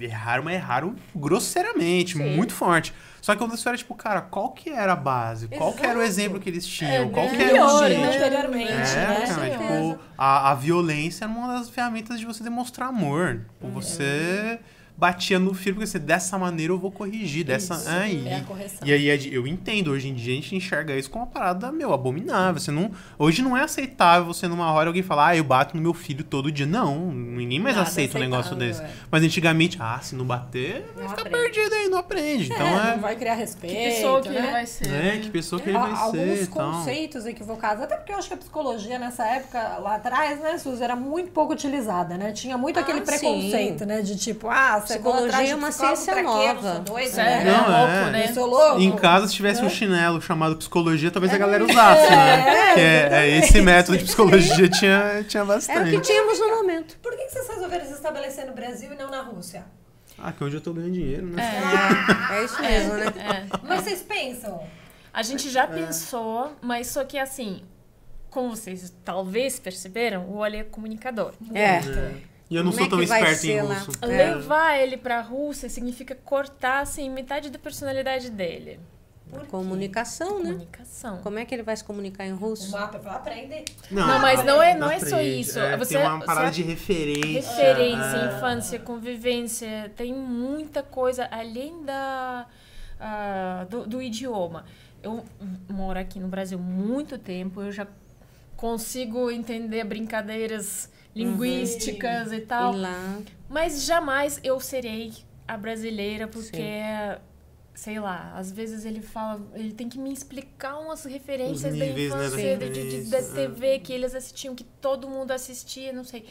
erraram, mas erraram grosseiramente, Sim. muito forte. Só que quando você era, tipo, cara, qual que era a base? Qual que era o Exato. exemplo que eles tinham? É, qual que era o jeito? né? Anteriormente, É, né? cara, tipo, a, a violência era uma das ferramentas de você demonstrar amor. Tipo, É. você batia no filho, porque você, dessa maneira eu vou corrigir, dessa... Isso, Ah, e, é a correção. e aí é eu entendo, hoje em dia a gente enxerga isso como uma parada, meu, abominável. Você não, hoje não é aceitável você numa hora alguém falar, ah, eu bato no meu filho todo dia. Não, ninguém mais Nada aceita um negócio desse. é. Mas antigamente, ah, se não bater, vai Não ficar aprende. perdido aí, não aprende. Então É, é... não vai criar respeito, Que pessoa que né? ele vai ser. É, que pessoa que ele vai alguns ser então. conceitos equivocados. Até porque eu acho que a psicologia nessa época, lá atrás, né, Suzy, era muito pouco utilizada, né? Tinha muito Ah, aquele sim. preconceito, né? De tipo, ah, Psicologia é uma ciência nova. sou doida, Sério, né? Não, é louco, é. né? Eu sou louco. Em casa, se tivesse um chinelo chamado psicologia, talvez a galera usasse, né? Que é, é esse método de psicologia tinha, tinha Era o que bastante. tínhamos no momento. Por que vocês resolveram se estabelecer no Brasil e não na Rússia? Ah, que hoje eu tô ganhando dinheiro, né? É isso mesmo, né? É. Mas vocês pensam? A gente já pensou, mas só que assim, como vocês talvez perceberam, o Oli é comunicador. É. E eu não Como sou é tão que vai esperto em ser lá? russo. É. Levar ele pra Rússia significa cortar, assim, metade da personalidade dele. Comunicação, né? Comunicação. Como é que ele vai se comunicar em O russo? mapa é pra aprender. Não, mas não é- não é só isso. É, Você- tem uma parada você- de referência. Referência, é. infância, convivência, tem muita coisa além da, ah, do, do idioma. Eu moro aqui no Brasil há muito tempo, eu já consigo entender brincadeiras linguísticas e tal. E lá. Mas jamais eu serei a brasileira, porque, sei lá, às vezes ele fala, ele tem que me explicar umas referências da né, da infância, de- de- de- da referência, TV que eles assistiam, que todo mundo assistia, não sei.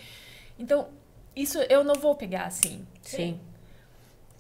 Então, isso eu não vou pegar assim. Sim.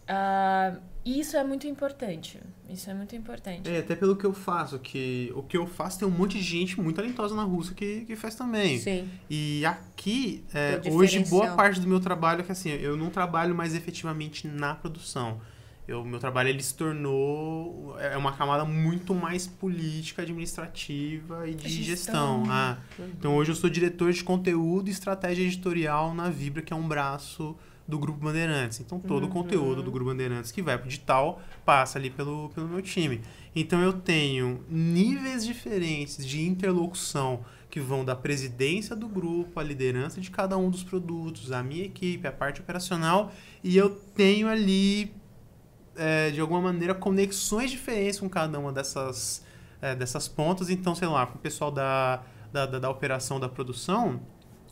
Ah, e isso é muito importante. Isso é muito importante. É, até pelo que eu faço, que o que eu faço tem um monte de gente muito talentosa na Rússia que, que faz também. Sim. E aqui, é, hoje, boa parte do meu trabalho é que assim, eu não trabalho mais efetivamente na produção. O meu trabalho ele se tornou é uma camada muito mais política, administrativa e de Gestão. gestão. Ah, então hoje eu sou diretor de conteúdo e estratégia editorial na Vibra, que é um braço do Grupo Bandeirantes. Então todo o conteúdo do Grupo Bandeirantes que vai pro digital passa ali pelo, pelo meu time. Então eu tenho níveis diferentes de interlocução que vão da presidência do grupo, a liderança de cada um dos produtos, a minha equipe, a parte operacional, e eu tenho ali, é, de alguma maneira, conexões diferentes com cada uma dessas, é, dessas pontas. Então, sei lá, com o pessoal da, da, da, da operação da produção,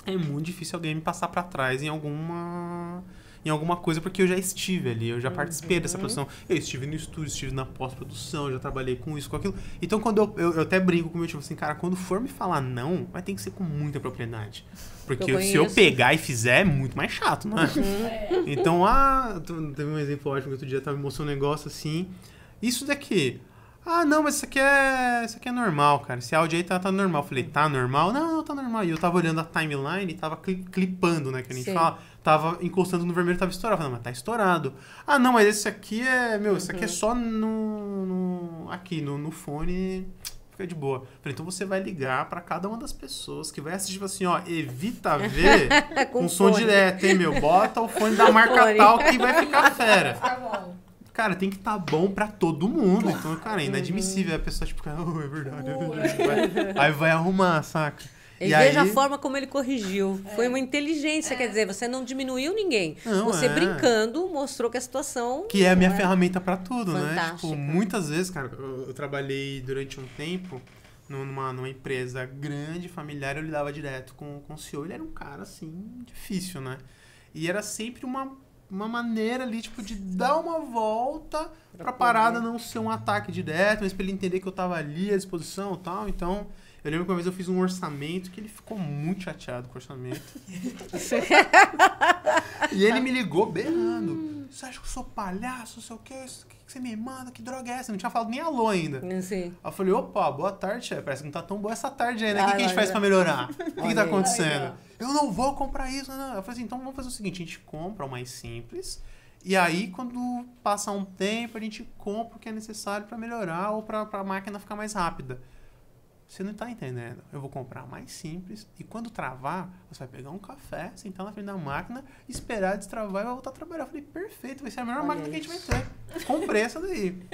é muito difícil alguém me passar para trás em alguma em alguma coisa porque eu já estive ali, eu já participei dessa produção. Eu estive no estúdio, estive na pós-produção, já trabalhei com isso, com aquilo. Então quando eu, eu, eu até brinco com o meu tipo assim, cara, quando for me falar não, vai ter que ser com muita propriedade. Porque Eu se eu pegar e fizer, é muito mais chato, não é? Então, ah, teve um exemplo ótimo que outro dia tava me mostrando um negócio assim. Isso daqui. Ah, não, mas isso aqui é. Isso aqui é normal, cara. Esse áudio aí tá, tá normal. Eu falei, tá normal? Não, não, tá normal. E eu tava olhando a timeline e tava cli- clipando, né? Que a gente Sim. fala. Tava encostando no vermelho, tava estourado. Eu falei, mas tá estourado. Ah, não, mas esse aqui é. Meu, esse aqui é só no. no- aqui, no, no fone. Fica de boa. Eu Falei, então você vai ligar pra cada uma das pessoas que vai assistir, tipo assim, ó, evita ver Com com som direto, hein, meu? Bota o fone da marca Fone. tal que vai ficar fera. Tá bom. Cara, tem que estar bom pra todo mundo. Então, cara, é inadmissível. A pessoa, tipo, oh, é verdade, é verdade. Vai- aí vai arrumar, saca? E, veja a forma como ele corrigiu. Foi uma inteligência, quer dizer, você não diminuiu ninguém. Não, você é. brincando mostrou que a situação. Que é a minha não ferramenta pra tudo, né? Fantástica. Tipo, muitas vezes, cara, eu, eu trabalhei durante um tempo numa, numa empresa grande, familiar, eu lidava direto com, com o CEO. Ele era um cara, assim, difícil, né? E era sempre uma, uma maneira ali, tipo, de dar uma volta pra, pra parada não ser um ataque direto, mas pra ele entender que eu tava ali à disposição e tal. Então, eu lembro que uma vez eu fiz um orçamento que ele ficou muito chateado com o orçamento. e ele me ligou berrando. Você acha que eu sou palhaço? Não sei o quê? O que você me manda? Que droga é essa? Não tinha falado nem alô ainda. Sim. Aí eu falei, opa, boa tarde, chefe. Parece que não tá tão boa essa tarde aí, né? O que, que a gente faz pra melhorar? O que, que tá acontecendo? Eu não vou comprar isso, não. Eu falei assim, então vamos fazer o seguinte, a gente compra o mais simples. E aí, quando passar um tempo, a gente compra o que é necessário pra melhorar ou pra, pra máquina ficar mais rápida. Você não tá entendendo. Eu vou comprar mais simples e quando travar, você vai pegar um café, sentar na frente da máquina, esperar destravar e vai voltar a trabalhar. Eu falei, perfeito, vai ser a melhor Olha máquina que a gente vai ter. Comprei essa daí.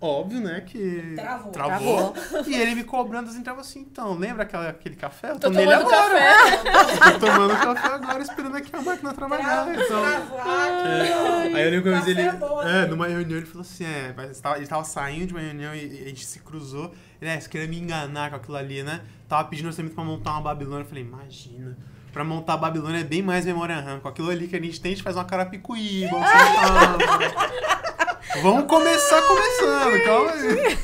Óbvio, né, que... Travou. Travou. E ele me cobrando assim, tava assim, então, lembra aquela, aquele café? Eu Tô tô nele tomando agora. café. Tô tomando café agora, esperando aqui a máquina trabalhar. Então... É. Aí eu lembro que ele. Café bom, É, né? numa reunião ele falou assim: é, mas ele tava, saindo de uma reunião e, e a gente se cruzou. Ele, é, você queria me enganar com aquilo ali, né? Tava pedindo orçamento pra montar uma Babilônia. Eu falei, imagina. Pra montar a Babilônia é bem mais memória RAM. Com aquilo ali que a gente tem, a gente faz uma carapicuí, igual você tava. Vamos começar começando, calma aí.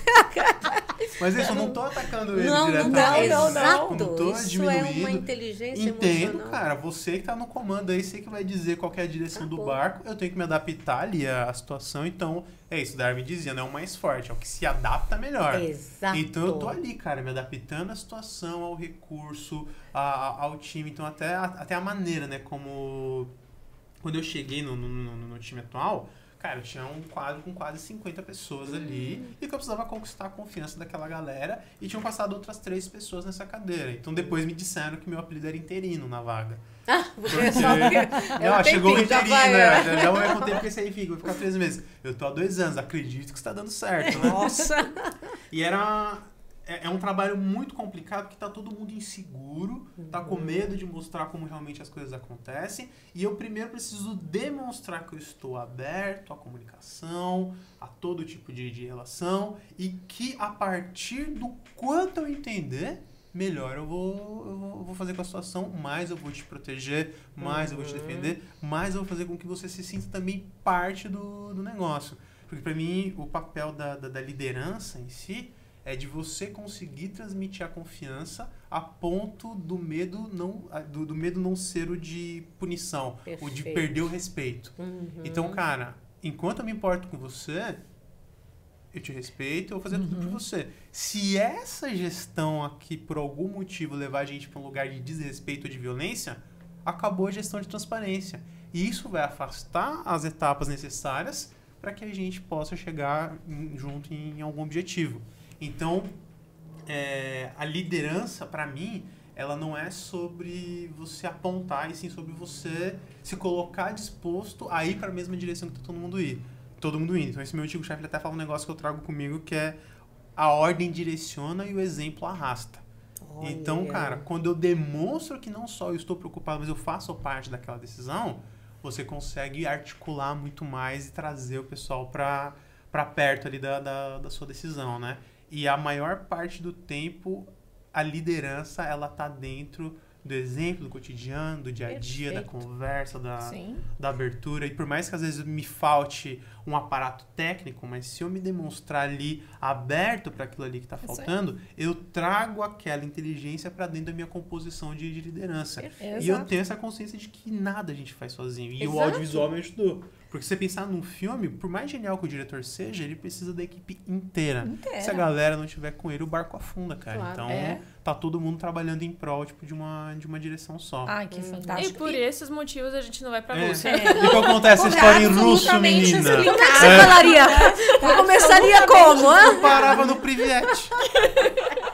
Mas isso, eu não tô atacando ele Não, não, diretamente. não, não, não. Como tô Isso é uma inteligência Entendo, emocional. cara. Você que tá no comando aí, você que vai dizer qual é a direção Tá do bom. barco. Eu tenho que me adaptar ali à, situação. Então, é isso. Darwin dizia, não é o mais forte. É o que se adapta melhor. Exato. Então, eu tô ali, cara, me adaptando à situação, ao recurso, a- ao time. Então, até, a- até a maneira, né? Como... Quando eu cheguei no, no, no- no time atual... Cara, tinha um quadro com quase 50 pessoas ali Hum. e que eu precisava conquistar a confiança daquela galera e tinham passado outras três pessoas nessa cadeira. Então depois me disseram que meu apelido era interino na vaga. Porque Porque... porque é Não, um chegou o vai, né? é. Já, vai com tempo que esse aí fica, vai ficar três meses. Eu tô há dois anos, acredito que está dando certo, né? Nossa. E era. É, é um trabalho muito complicado porque tá todo mundo inseguro, tá com medo de mostrar como realmente as coisas acontecem. E eu primeiro preciso demonstrar que eu estou aberto à comunicação, a todo tipo de, de relação, e que a partir do quanto eu entender, melhor eu vou, eu vou, eu vou fazer com a situação, mais eu vou te proteger, mais eu vou te defender, mais eu vou fazer com que você se sinta também parte do, do negócio. Porque para mim, o papel da, da, da liderança em si é de você conseguir transmitir a confiança a ponto do medo não, do, do medo não ser o de punição, o de Perfeito. perder o respeito. Uhum. Então, cara, enquanto eu me importo com você, eu te respeito, eu vou fazer tudo por você. Se essa gestão aqui, por algum motivo, levar a gente para um lugar de desrespeito ou de violência, acabou a gestão de transparência. E isso vai afastar as etapas necessárias para que a gente possa chegar junto em algum objetivo. Então, é, a liderança, para mim, ela não é sobre você apontar, e sim sobre você se colocar disposto a ir para a mesma direção que tá todo mundo ir. Todo mundo indo. Então, esse meu antigo chefe até fala um negócio que eu trago comigo que é a ordem direciona e o exemplo arrasta. Olha. Então, cara, quando eu demonstro que não só eu estou preocupado, mas eu faço parte daquela decisão, você consegue articular muito mais e trazer o pessoal para para perto ali da, da, da sua decisão, né? E a maior parte do tempo, a liderança, ela tá dentro do exemplo, do cotidiano, do dia a dia, da Perfeito. conversa, da, Sim. da abertura. E por mais que às vezes me falte um aparato técnico, mas se eu me demonstrar ali aberto para aquilo ali que está faltando, eu trago aquela inteligência para dentro da minha composição de, de liderança. Perfeito. E eu tenho essa consciência de que nada a gente faz sozinho. E o Exato. audiovisual me ajudou. Porque você pensar num filme, por mais genial que o diretor seja, ele precisa da equipe inteira. Inteira. Se a galera não estiver com ele, o barco afunda, cara. Claro. Então, É. tá todo mundo trabalhando em prol tipo, de, uma, de uma direção só. Ai, que E fantástico. por esses motivos a gente não vai pra É. Rússia. É. E que acontece essa história em russo, Absolutamente menina? explicado. Você falaria? Eu começaria como? Eu parava no Priviete.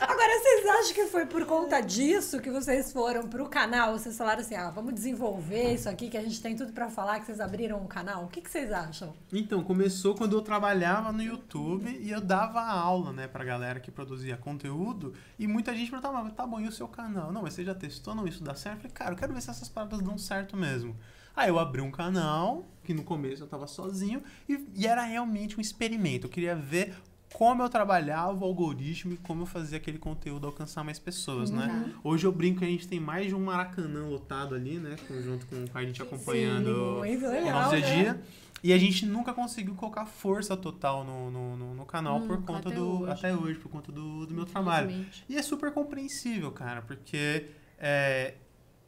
Agora, vocês acham que foi por conta disso que vocês foram pro canal? Vocês falaram assim, ah, vamos desenvolver isso aqui, que a gente tem tudo pra falar, que vocês abriram um canal. O que, que vocês acham? Então, começou quando eu trabalhava no YouTube e eu dava aula, né, pra galera que produzia conteúdo. E muita gente perguntava, tá bom, e o seu canal? Não, mas você já testou? Não, isso dá certo? Eu falei, cara, eu quero ver se essas paradas dão certo mesmo. Aí eu abri um canal, que no começo eu tava sozinho, e, e era realmente um experimento. Eu queria ver como eu trabalhava o algoritmo e como eu fazia aquele conteúdo alcançar mais pessoas, né? Hoje eu brinco que a gente tem mais de um maracanã lotado ali, né? com- Junto com a gente acompanhando o legal, nosso dia a né? dia. E a gente nunca conseguiu colocar força total no, no, no- no canal por Nunca, conta até do. hoje. Até hoje, por conta do, do meu trabalho. E é super compreensível, cara, porque é,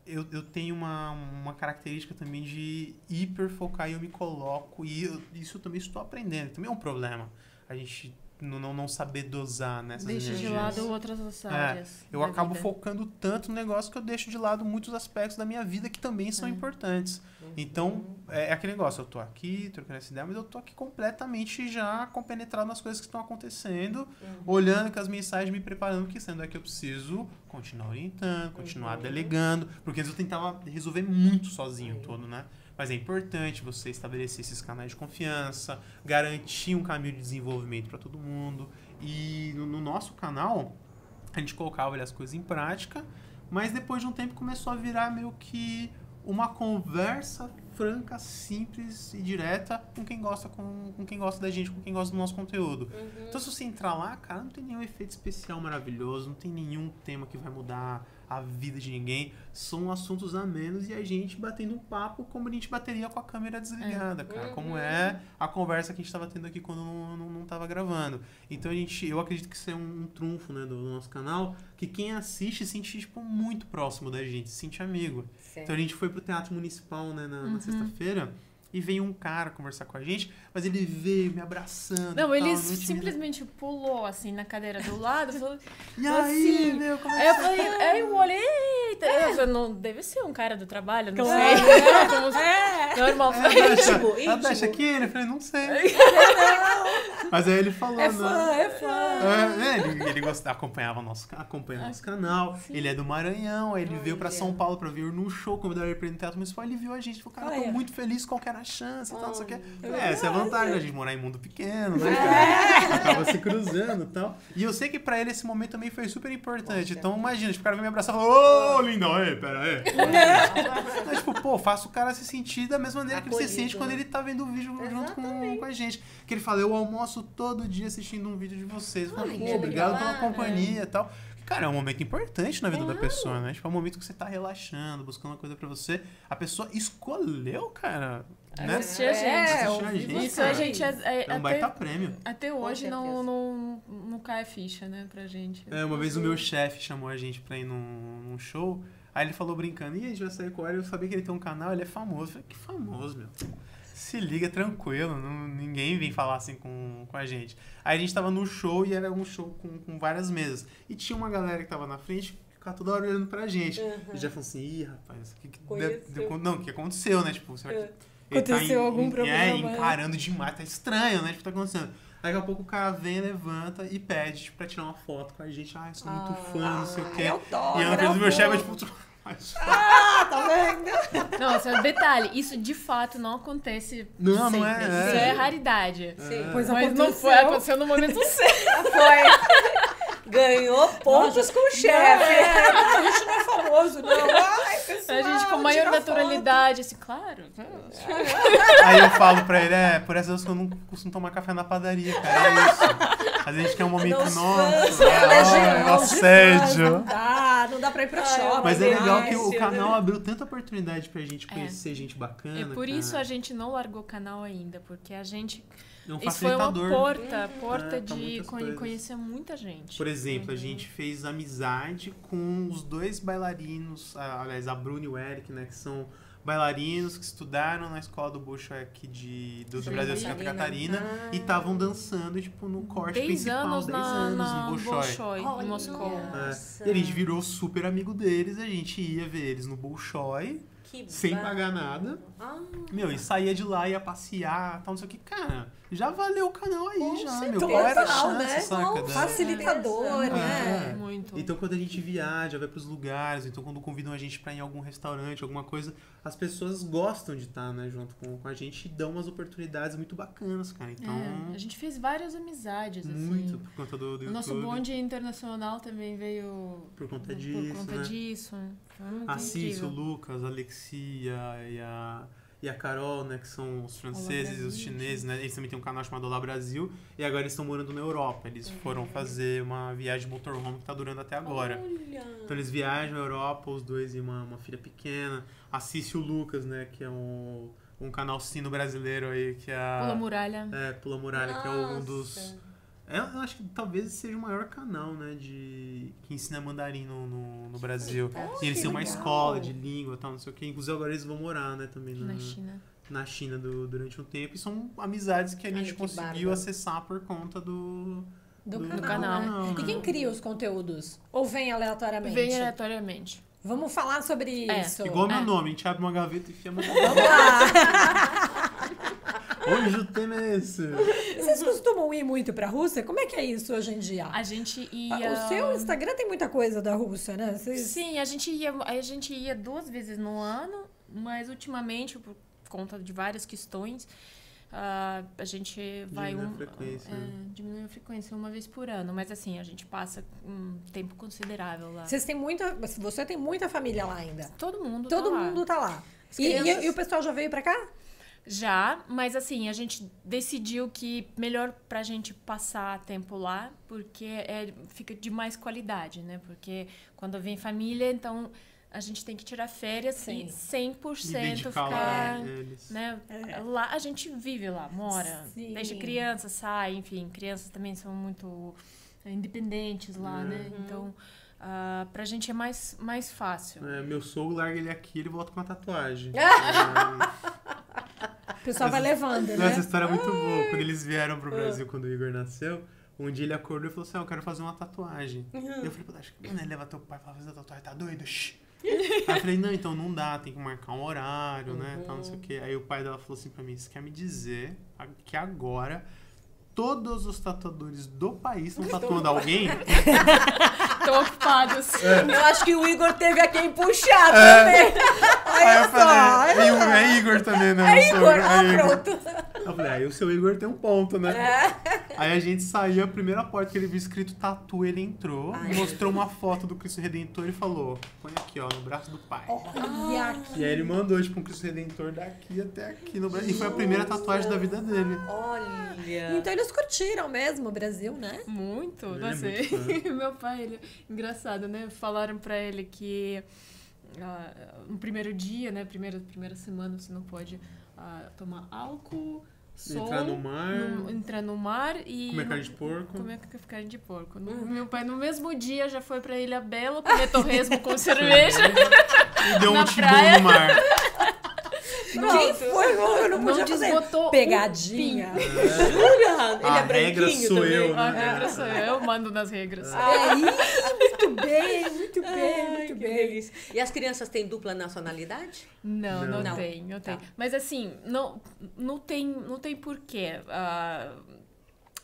eu, eu tenho uma, uma característica também de hiperfocar e eu me coloco, e eu- isso eu também estou aprendendo, também é um problema. A gente não, não, não saber dosar nessas Deixa de energias. lado outras É, áreas. Eu da acabo vida. focando tanto no negócio que eu deixo de lado muitos aspectos da minha vida que também são importantes. Então, é, é aquele negócio, eu tô aqui, trocando essa ideia, mas eu tô aqui completamente já compenetrado nas coisas que estão acontecendo, olhando com as mensagens, me preparando, porque sendo é que eu preciso continuar orientando, continuar delegando, porque antes eu tentava resolver muito sozinho todo, né? Mas é importante você estabelecer esses canais de confiança, garantir um caminho de desenvolvimento para todo mundo. E no, no nosso canal, a gente colocava ali, as coisas em prática, mas depois de um tempo começou a virar meio que uma conversa franca, simples e direta com quem gosta com, com quem gosta da gente, com quem gosta do nosso conteúdo. Então se você entrar lá, cara, não tem nenhum efeito especial maravilhoso, não tem nenhum tema que vai mudar a vida de ninguém. São assuntos a menos e a gente batendo um papo como a gente bateria com a câmera desligada, cara. Como é a conversa que a gente estava tendo aqui quando não, não, não tava gravando. Então a gente, eu acredito que isso é um, um trunfo né, do nosso canal, que quem assiste se sente tipo, muito próximo da gente, se sente amigo. Então a gente foi pro Teatro Municipal né, na, na sexta-feira e veio um cara conversar com a gente, mas ele veio me abraçando. Não, e ele tal, não tinha- simplesmente pulou assim na cadeira do lado e falou. E aí, assim, meu, como é eu que falei, aí eu olhei, eita, eu falei, não, deve ser um cara do trabalho, não Claro. sei. É, como se- Normal. É, ela deixa aqui? Eu falei, não sei. Mas aí ele falou, É né? fã, é fã. É, ele, ele gosta, acompanhava nosso, acompanha nosso canal. Ele é do Maranhão, aí ele veio pra São Paulo pra vir no show, convidaram ele pra ir no Teatro Municipal. Ele viu a gente, falou, cara, eu tô muito feliz, qual que era a chance e tal, não sei o. Oh, É, essa é a vantagem da gente morar em mundo pequeno, né, cara? Acaba se cruzando e tal. E eu sei que pra ele esse momento também foi super importante. Então imagina, tipo, o cara vem me abraçar e fala, ô, linda, aí, pera aí. Mas, tipo, pô, faça o cara se sentir da mesma maneira que ele se Acolhido, sente quando né? ele tá vendo o vídeo junto com, com a gente. Que ele fala, eu almoço todo dia assistindo um vídeo de vocês. Eu falo, Ai, pô, que obrigado pela companhia e tal. Cara, é um momento importante na vida da pessoa, né? Tipo, é um momento que você tá relaxando, buscando uma coisa pra você. A pessoa escolheu, cara, né? Assistir a gente. É, Assistir a gente, Isso cara. a gente é, é- É um baita prêmio. até hoje não, não, não cai a ficha, né, pra gente. É, uma vez o meu chefe chamou a gente pra ir num, num show. Aí ele falou brincando, e a gente vai sair com ele. Eu sabia que ele tem um canal, ele é famoso. Eu falei, que famoso, meu. Se liga tranquilo, não- ninguém vem falar assim com, com a gente. Aí a gente tava no show e era um show com, com várias mesas. E tinha uma galera que tava na frente que ficava toda hora olhando pra gente. E já falou assim, ih, rapaz, o que, que Conheceu. deu- não, o que aconteceu, né? Tipo, será que É. tá Aconteceu em- algum em- problema, É, encarando demais, tá estranho, né? Tipo, tá acontecendo. Daqui a pouco o cara vem, levanta e pede tipo, pra tirar uma foto com a gente. Ah, eu sou muito fã, não sei o quê. Ai, E frente do meu chefe é tipo. Ah, tá vendo? Não, só um detalhe, isso de fato não acontece Não, não sempre. é, Isso é. é raridade. Sim. Pois Mas aconteceu. não foi, aconteceu no momento certo. Ganhou pontos com o chefe. É, a gente não é famoso, não. Ai, pessoal, A gente com maior naturalidade, assim, claro. Aí eu falo pra ele, é, por essas vezes que eu não costumo tomar café na padaria, cara. É isso. Às vezes a gente quer um momento Nos nosso. fãs, É, Legião olha, de fãs, assédio. Não dá, não dá pra ir pra Ai, shopping. Mas é legal que o canal né? abriu tanta oportunidade pra gente conhecer gente bacana. É por cara. isso a gente não largou o canal ainda, porque a gente. É um Isso foi uma facilitador. porta, porta É, pra de con- coisas. conhecer muita gente. Por exemplo, a gente fez amizade com os dois bailarinos, aliás, a Bruna e o Eric, né, que são bailarinos que estudaram na escola do Bolshoi aqui de, do, do Santa Brasil Santa Catarina. Ah. e estavam dançando, tipo, no corte 10 principal, anos 10 na, anos na no Bolshoi. Bolshoi, Olha. em Moscou. É, Nossa. E a gente virou super amigo deles, a gente ia ver eles no Bolshoi, Que sem pagar nada. Ah, Meu, e saía de lá, ia passear, tal, não sei o que. Cara, já valeu o canal aí, Com já, certeza. meu. Qual era a chance, né? saca? Da- Facilitador, É. né? É. Muito. Então quando a gente viaja, vai pros lugares, então quando convidam a gente pra ir em algum restaurante, alguma coisa, as pessoas gostam de estar, né, junto com, com a gente e dão umas oportunidades muito bacanas, cara. Então, É, a gente fez várias amizades, muito assim. por conta do, do O nosso bonde internacional também veio por conta por disso, conta né? disso. Foi muito A Cício, o. Lucas, a Alexia e a, e a Carol, né, que são os franceses e os chineses, né? Eles também têm um canal chamado Olá Brasil e agora eles estão morando na Europa. Eles foram fazer uma viagem motorhome que tá durando até agora. Olha. Então eles viajam à Europa, os dois e uma, uma filha pequena. Assiste o Lucas, né, que é um, um canal sino brasileiro aí, que é a... Pula muralha. É, Pula Muralha, que é um dos... É, eu acho que talvez seja o maior canal, né, de que ensina mandarim no, no, no Brasil. e eles têm uma legal. escola de língua e tal, não sei o quê. Inclusive agora eles vão morar, né, também na, Na China. na China do- durante um tempo. E são amizades que a Olha gente que conseguiu bárbaro. acessar por conta do... Do, Do canal. canal. né? E quem cria os conteúdos? Ou vem aleatoriamente? Vem aleatoriamente. Vamos falar sobre É. isso. Igual meu É. nome, a gente abre uma gaveta e enfia uma Vamos lá. Hoje o tema é esse. Vocês costumam ir muito pra Rússia? Como é que é isso hoje em dia? A gente Ah, ia. O seu Instagram tem muita coisa da Rússia, né? Vocês... Sim, a gente ia, a gente ia duas vezes no ano, mas ultimamente, por conta de várias questões, ah, a gente vai Diminui a um, frequência, é, diminui a frequência uma vez por ano, mas assim, a gente passa um tempo considerável lá. Vocês têm muita. Você tem muita família lá ainda. Todo mundo Todo tá lá. mundo tá lá. E, e- crianças- e o pessoal já veio pra cá? Já, mas assim, a gente decidiu que melhor pra gente passar tempo lá, porque é, fica de mais qualidade, né? Porque quando vem família, então a gente tem que tirar férias Sim. e 100% E dedicar ficar. lá eles. Né? Lá a gente vive lá, mora, Sim. deixa criança, sai, enfim, crianças também são muito independentes lá, né? Então, ah, pra gente é mais, mais fácil. É, meu sogro larga ele aqui ele volta com uma tatuagem. O pessoal vai levando, Não, essa né? história é muito boa. Quando eles vieram pro Brasil, quando o Igor nasceu, um dia ele acordou e falou assim: ah, Eu quero fazer uma tatuagem. E eu falei: Pô, acho que mano, ele leva teu pai pra fazer a tatuagem, tá doido? Shh. Aí eu falei: Não, então não dá, tem que marcar um horário, né? Tal, não sei o quê. Aí o pai dela falou assim pra mim: Você quer me dizer que agora. Todos os tatuadores do país estão tatuando alguém? Estão ocupados. Eu acho que o Igor teve a quem puxar também. Aí eu falei, e o é Igor também, né? É Igor, ah, pronto. Eu falei, aí o seu Igor tem um ponto, né? Aí a gente saiu, a primeira porta que ele viu escrito tatu, ele entrou, mostrou uma foto do Cristo Redentor e falou: põe aqui, ó, no braço do pai. Olha aqui. E aí ele mandou, tipo, um Cristo Redentor daqui até aqui no braço. E foi a primeira tatuagem da vida dele. Olha. Então eles curtiram mesmo o Brasil, né? Muito, Ele não é sei. muito Meu pai, ele, engraçado, né? Falaram pra ele que ah, no primeiro dia, né? Primeira, primeira semana você não pode ah, tomar álcool, sol, Entrar no mar. no- entrar no mar e Comer não- carne de porco. Comer ca- carne de porco. No- Meu pai no mesmo dia já foi pra Ilha Bela comer torresmo com cerveja. E deu um Na tibum praia. no mar. Quem foi? Eu não Não podia fazer desbotou um pegadinha. Jura? Ele A é regra branquinho sou também. eu, A né? regra sou eu, eu mando nas regras. Aí, muito bem, muito bem, Ai, muito bem. delícia. E as crianças têm dupla nacionalidade? Não, não, Não. tem, não tem. Tá. Mas assim, não, não tem, não tem porquê. ah,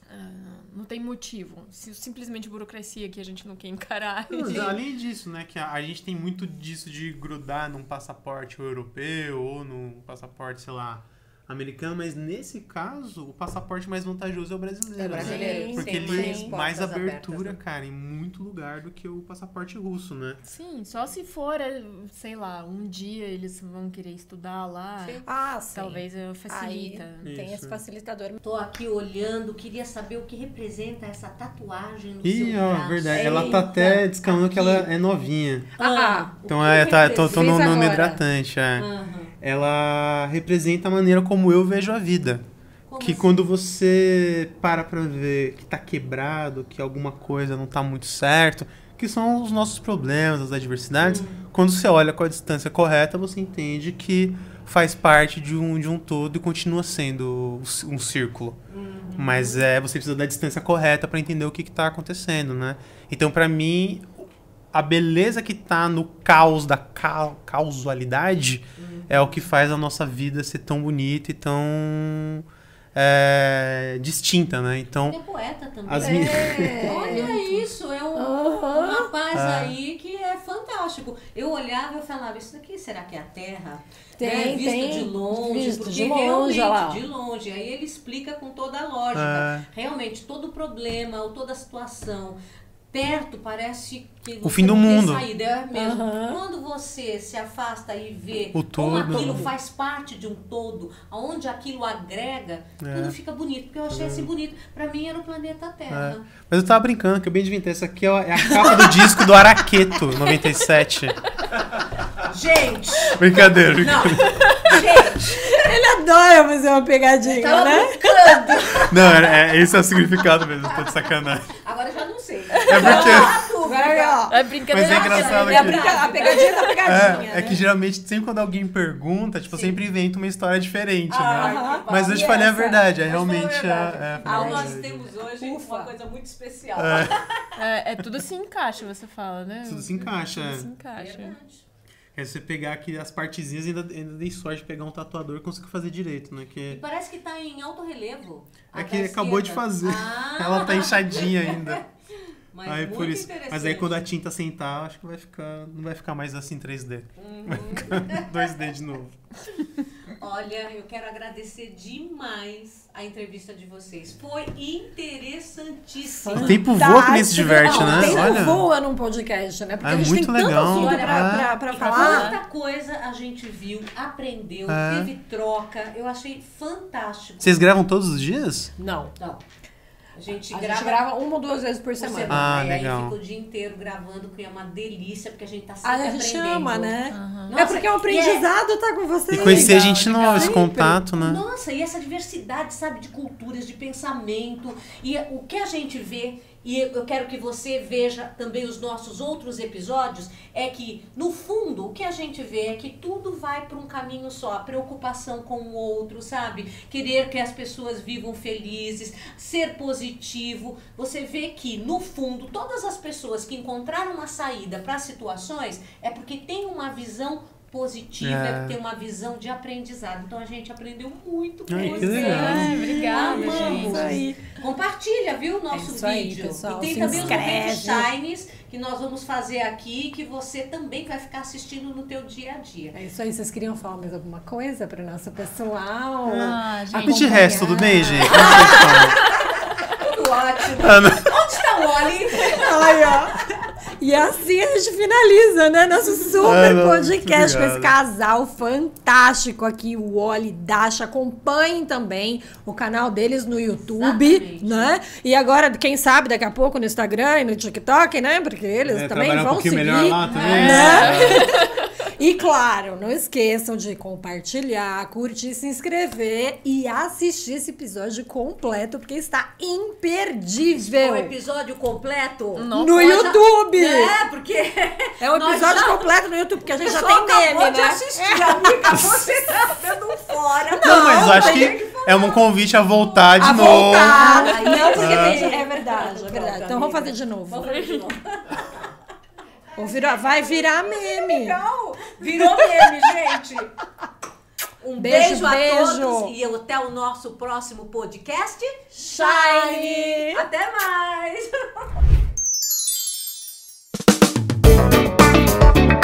ah, não tem motivo. Si- Simplesmente burocracia que a gente não quer encarar. Mas, além disso, né, que a, a gente tem muito disso de grudar num passaporte europeu ou num passaporte, sei lá, americano, mas nesse caso, o passaporte mais vantajoso é o brasileiro. É né? brasileiro, Porque sim, ele mais tem mais abertura, abertas, né? cara, em muito lugar do que o passaporte russo, né? Sim, só se for, eh, sei lá, um dia eles vão querer estudar lá. Sim. Ah, sim. Talvez eh, Aí facilita. tem Isso. esse facilitador. Tô aqui olhando, queria saber o que representa essa tatuagem no Ih, seu ó, braço. verdade. Ela tá até descalando que ela é novinha. Ah, o Então é, tá, tô, tô no, no hidratante, é. Aham. Ela representa a maneira como eu vejo a vida. Como que assim? quando você para pra ver que tá quebrado, que alguma coisa não tá muito certo, que são os nossos problemas, as adversidades, quando você olha com a distância correta, você entende que faz parte de um, de um todo e continua sendo um círculo. Mas é, você precisa da distância correta pra entender o que, que tá acontecendo, né? Então, pra mim, a beleza que tá no caos da ca causalidade é o que faz a nossa vida ser tão bonita e tão é, distinta, né? Então, Ele é poeta também. as minhas. Olha isso, é um, Aham. um rapaz É. aí que é fantástico. Eu olhava e falava, isso daqui será que é a Terra? Tem, Né? Visto tem. de longe, Visto porque de longe, realmente, de longe. Aí ele explica com toda a lógica. É. Realmente, todo o problema ou toda a situação perto parece que O fim do não mundo. saída, é mesmo. Aham. Quando você se afasta e vê O como todo. aquilo faz parte de um todo, aonde aquilo agrega, É. tudo fica bonito. Porque eu achei assim bonito. Pra mim era o planeta Terra. É. Mas eu tava brincando, acabei de inventar. Essa aqui é a é a capa do disco do Araqueto, 97. Gente! Brincadeira, Não! brincadeira. Gente! Ele adora fazer uma pegadinha, Tava né? brincando! Não, é, é- esse é o significado mesmo, tô de sacanagem. Agora eu já não. É porque. Ó. É brincadeira. Mas é engraçado É a, que- brinca- a pegadinha da pegadinha. É, é que geralmente, sempre quando alguém pergunta, tipo, eu sempre invento uma história diferente, Ah, né? que Mas eu te falei a essa? verdade, é a realmente verdade. a. É, Ah, foi a nós verdade. temos hoje Ufa. uma coisa muito especial. É, é tudo se encaixa, você fala, né? Tudo se encaixa, Tudo é. se encaixa. Verdade. É você pegar aqui as partezinhas e ainda, ainda dei sorte de pegar um tatuador e conseguir fazer direito, né? E Que parece que tá em alto relevo. É que acabou de fazer. Ah, Ela tá inchadinha ainda. Mas aí muito por isso. interessante. Mas aí quando a tinta sentar, acho que vai ficar. Não vai ficar mais assim 3D. Uhum. Vai ficar 2D de novo. Olha, eu quero agradecer demais a entrevista de vocês. Foi interessantíssima. O tempo voa que nem se diverte, Não, né? O tempo Olha. voa num podcast, né? Porque É a gente muito tem legal. tanto assunto pra, É. pra, pra E falar. Quanta coisa a gente viu, aprendeu, É. teve troca. Eu achei fantástico. Vocês gravam todos os dias? Não. Não. A gente A grava. gente grava uma ou duas vezes por por semana. semana. Ah, e legal. aí fica o dia inteiro gravando, que é uma delícia, porque a gente tá Ah, sempre a gente aprendendo. chama, né? Nossa, é porque o e aprendizado tá com vocês. E conhecer legal, gente nova, esse contato, né? Nossa, e essa diversidade, sabe, de culturas, de pensamento. E o que a gente vê, e eu quero que você veja também os nossos outros episódios, é que, no fundo, o que a gente vê é que tudo vai para um caminho só. A preocupação com o outro, sabe? Querer que as pessoas vivam felizes, ser positivo. Você vê que, no fundo, todas as pessoas que encontraram uma saída para situações é porque tem uma visão positiva, é. Tem uma visão de aprendizado. Então a gente aprendeu muito com Ai, que vocês. legal. Ai, obrigada, Amamos. gente. Isso aí. Compartilha, viu, o nosso É isso aí, vídeo. pessoal. E tem Se também os inscreve. Shines que nós vamos fazer aqui, que você também vai ficar assistindo no teu dia a dia. É isso aí. Vocês queriam falar mais alguma coisa para nosso pessoal? Ah, Ah, gente. de resto, tudo bem, gente? Como vocês estão? Tudo ótimo. Ah, não. Onde está o Oli? Ai, ó. E assim a gente finaliza, né? Nosso super Ai, não, podcast com esse casal fantástico aqui, o Oli e Dasha. Acompanhem também o canal deles no YouTube, Exatamente. né? E agora, quem sabe, daqui a pouco no Instagram e no TikTok, né? Porque eles É, também um vão pouquinho seguir. melhor lá também. né? E claro, não esqueçam de compartilhar, curtir, se inscrever e assistir esse episódio completo, porque está imperdível. O episódio completo. Não no pode- YouTube! É, porque É um episódio já- completo no YouTube, porque a gente já tem meme, de né? assistir, amiga. Você tá dando fora. Não, mas eu acho mas que é um convite a voltar de A novo. voltar. Não, porque é. tem... É verdade, é verdade. Então vamos fazer de novo. Vamos fazer de novo. Vou virar- Vai virar meme. Legal. Virou meme, gente. Um beijo, Beijo, a beijo. todos e até o nosso próximo podcast. Shine! Até mais!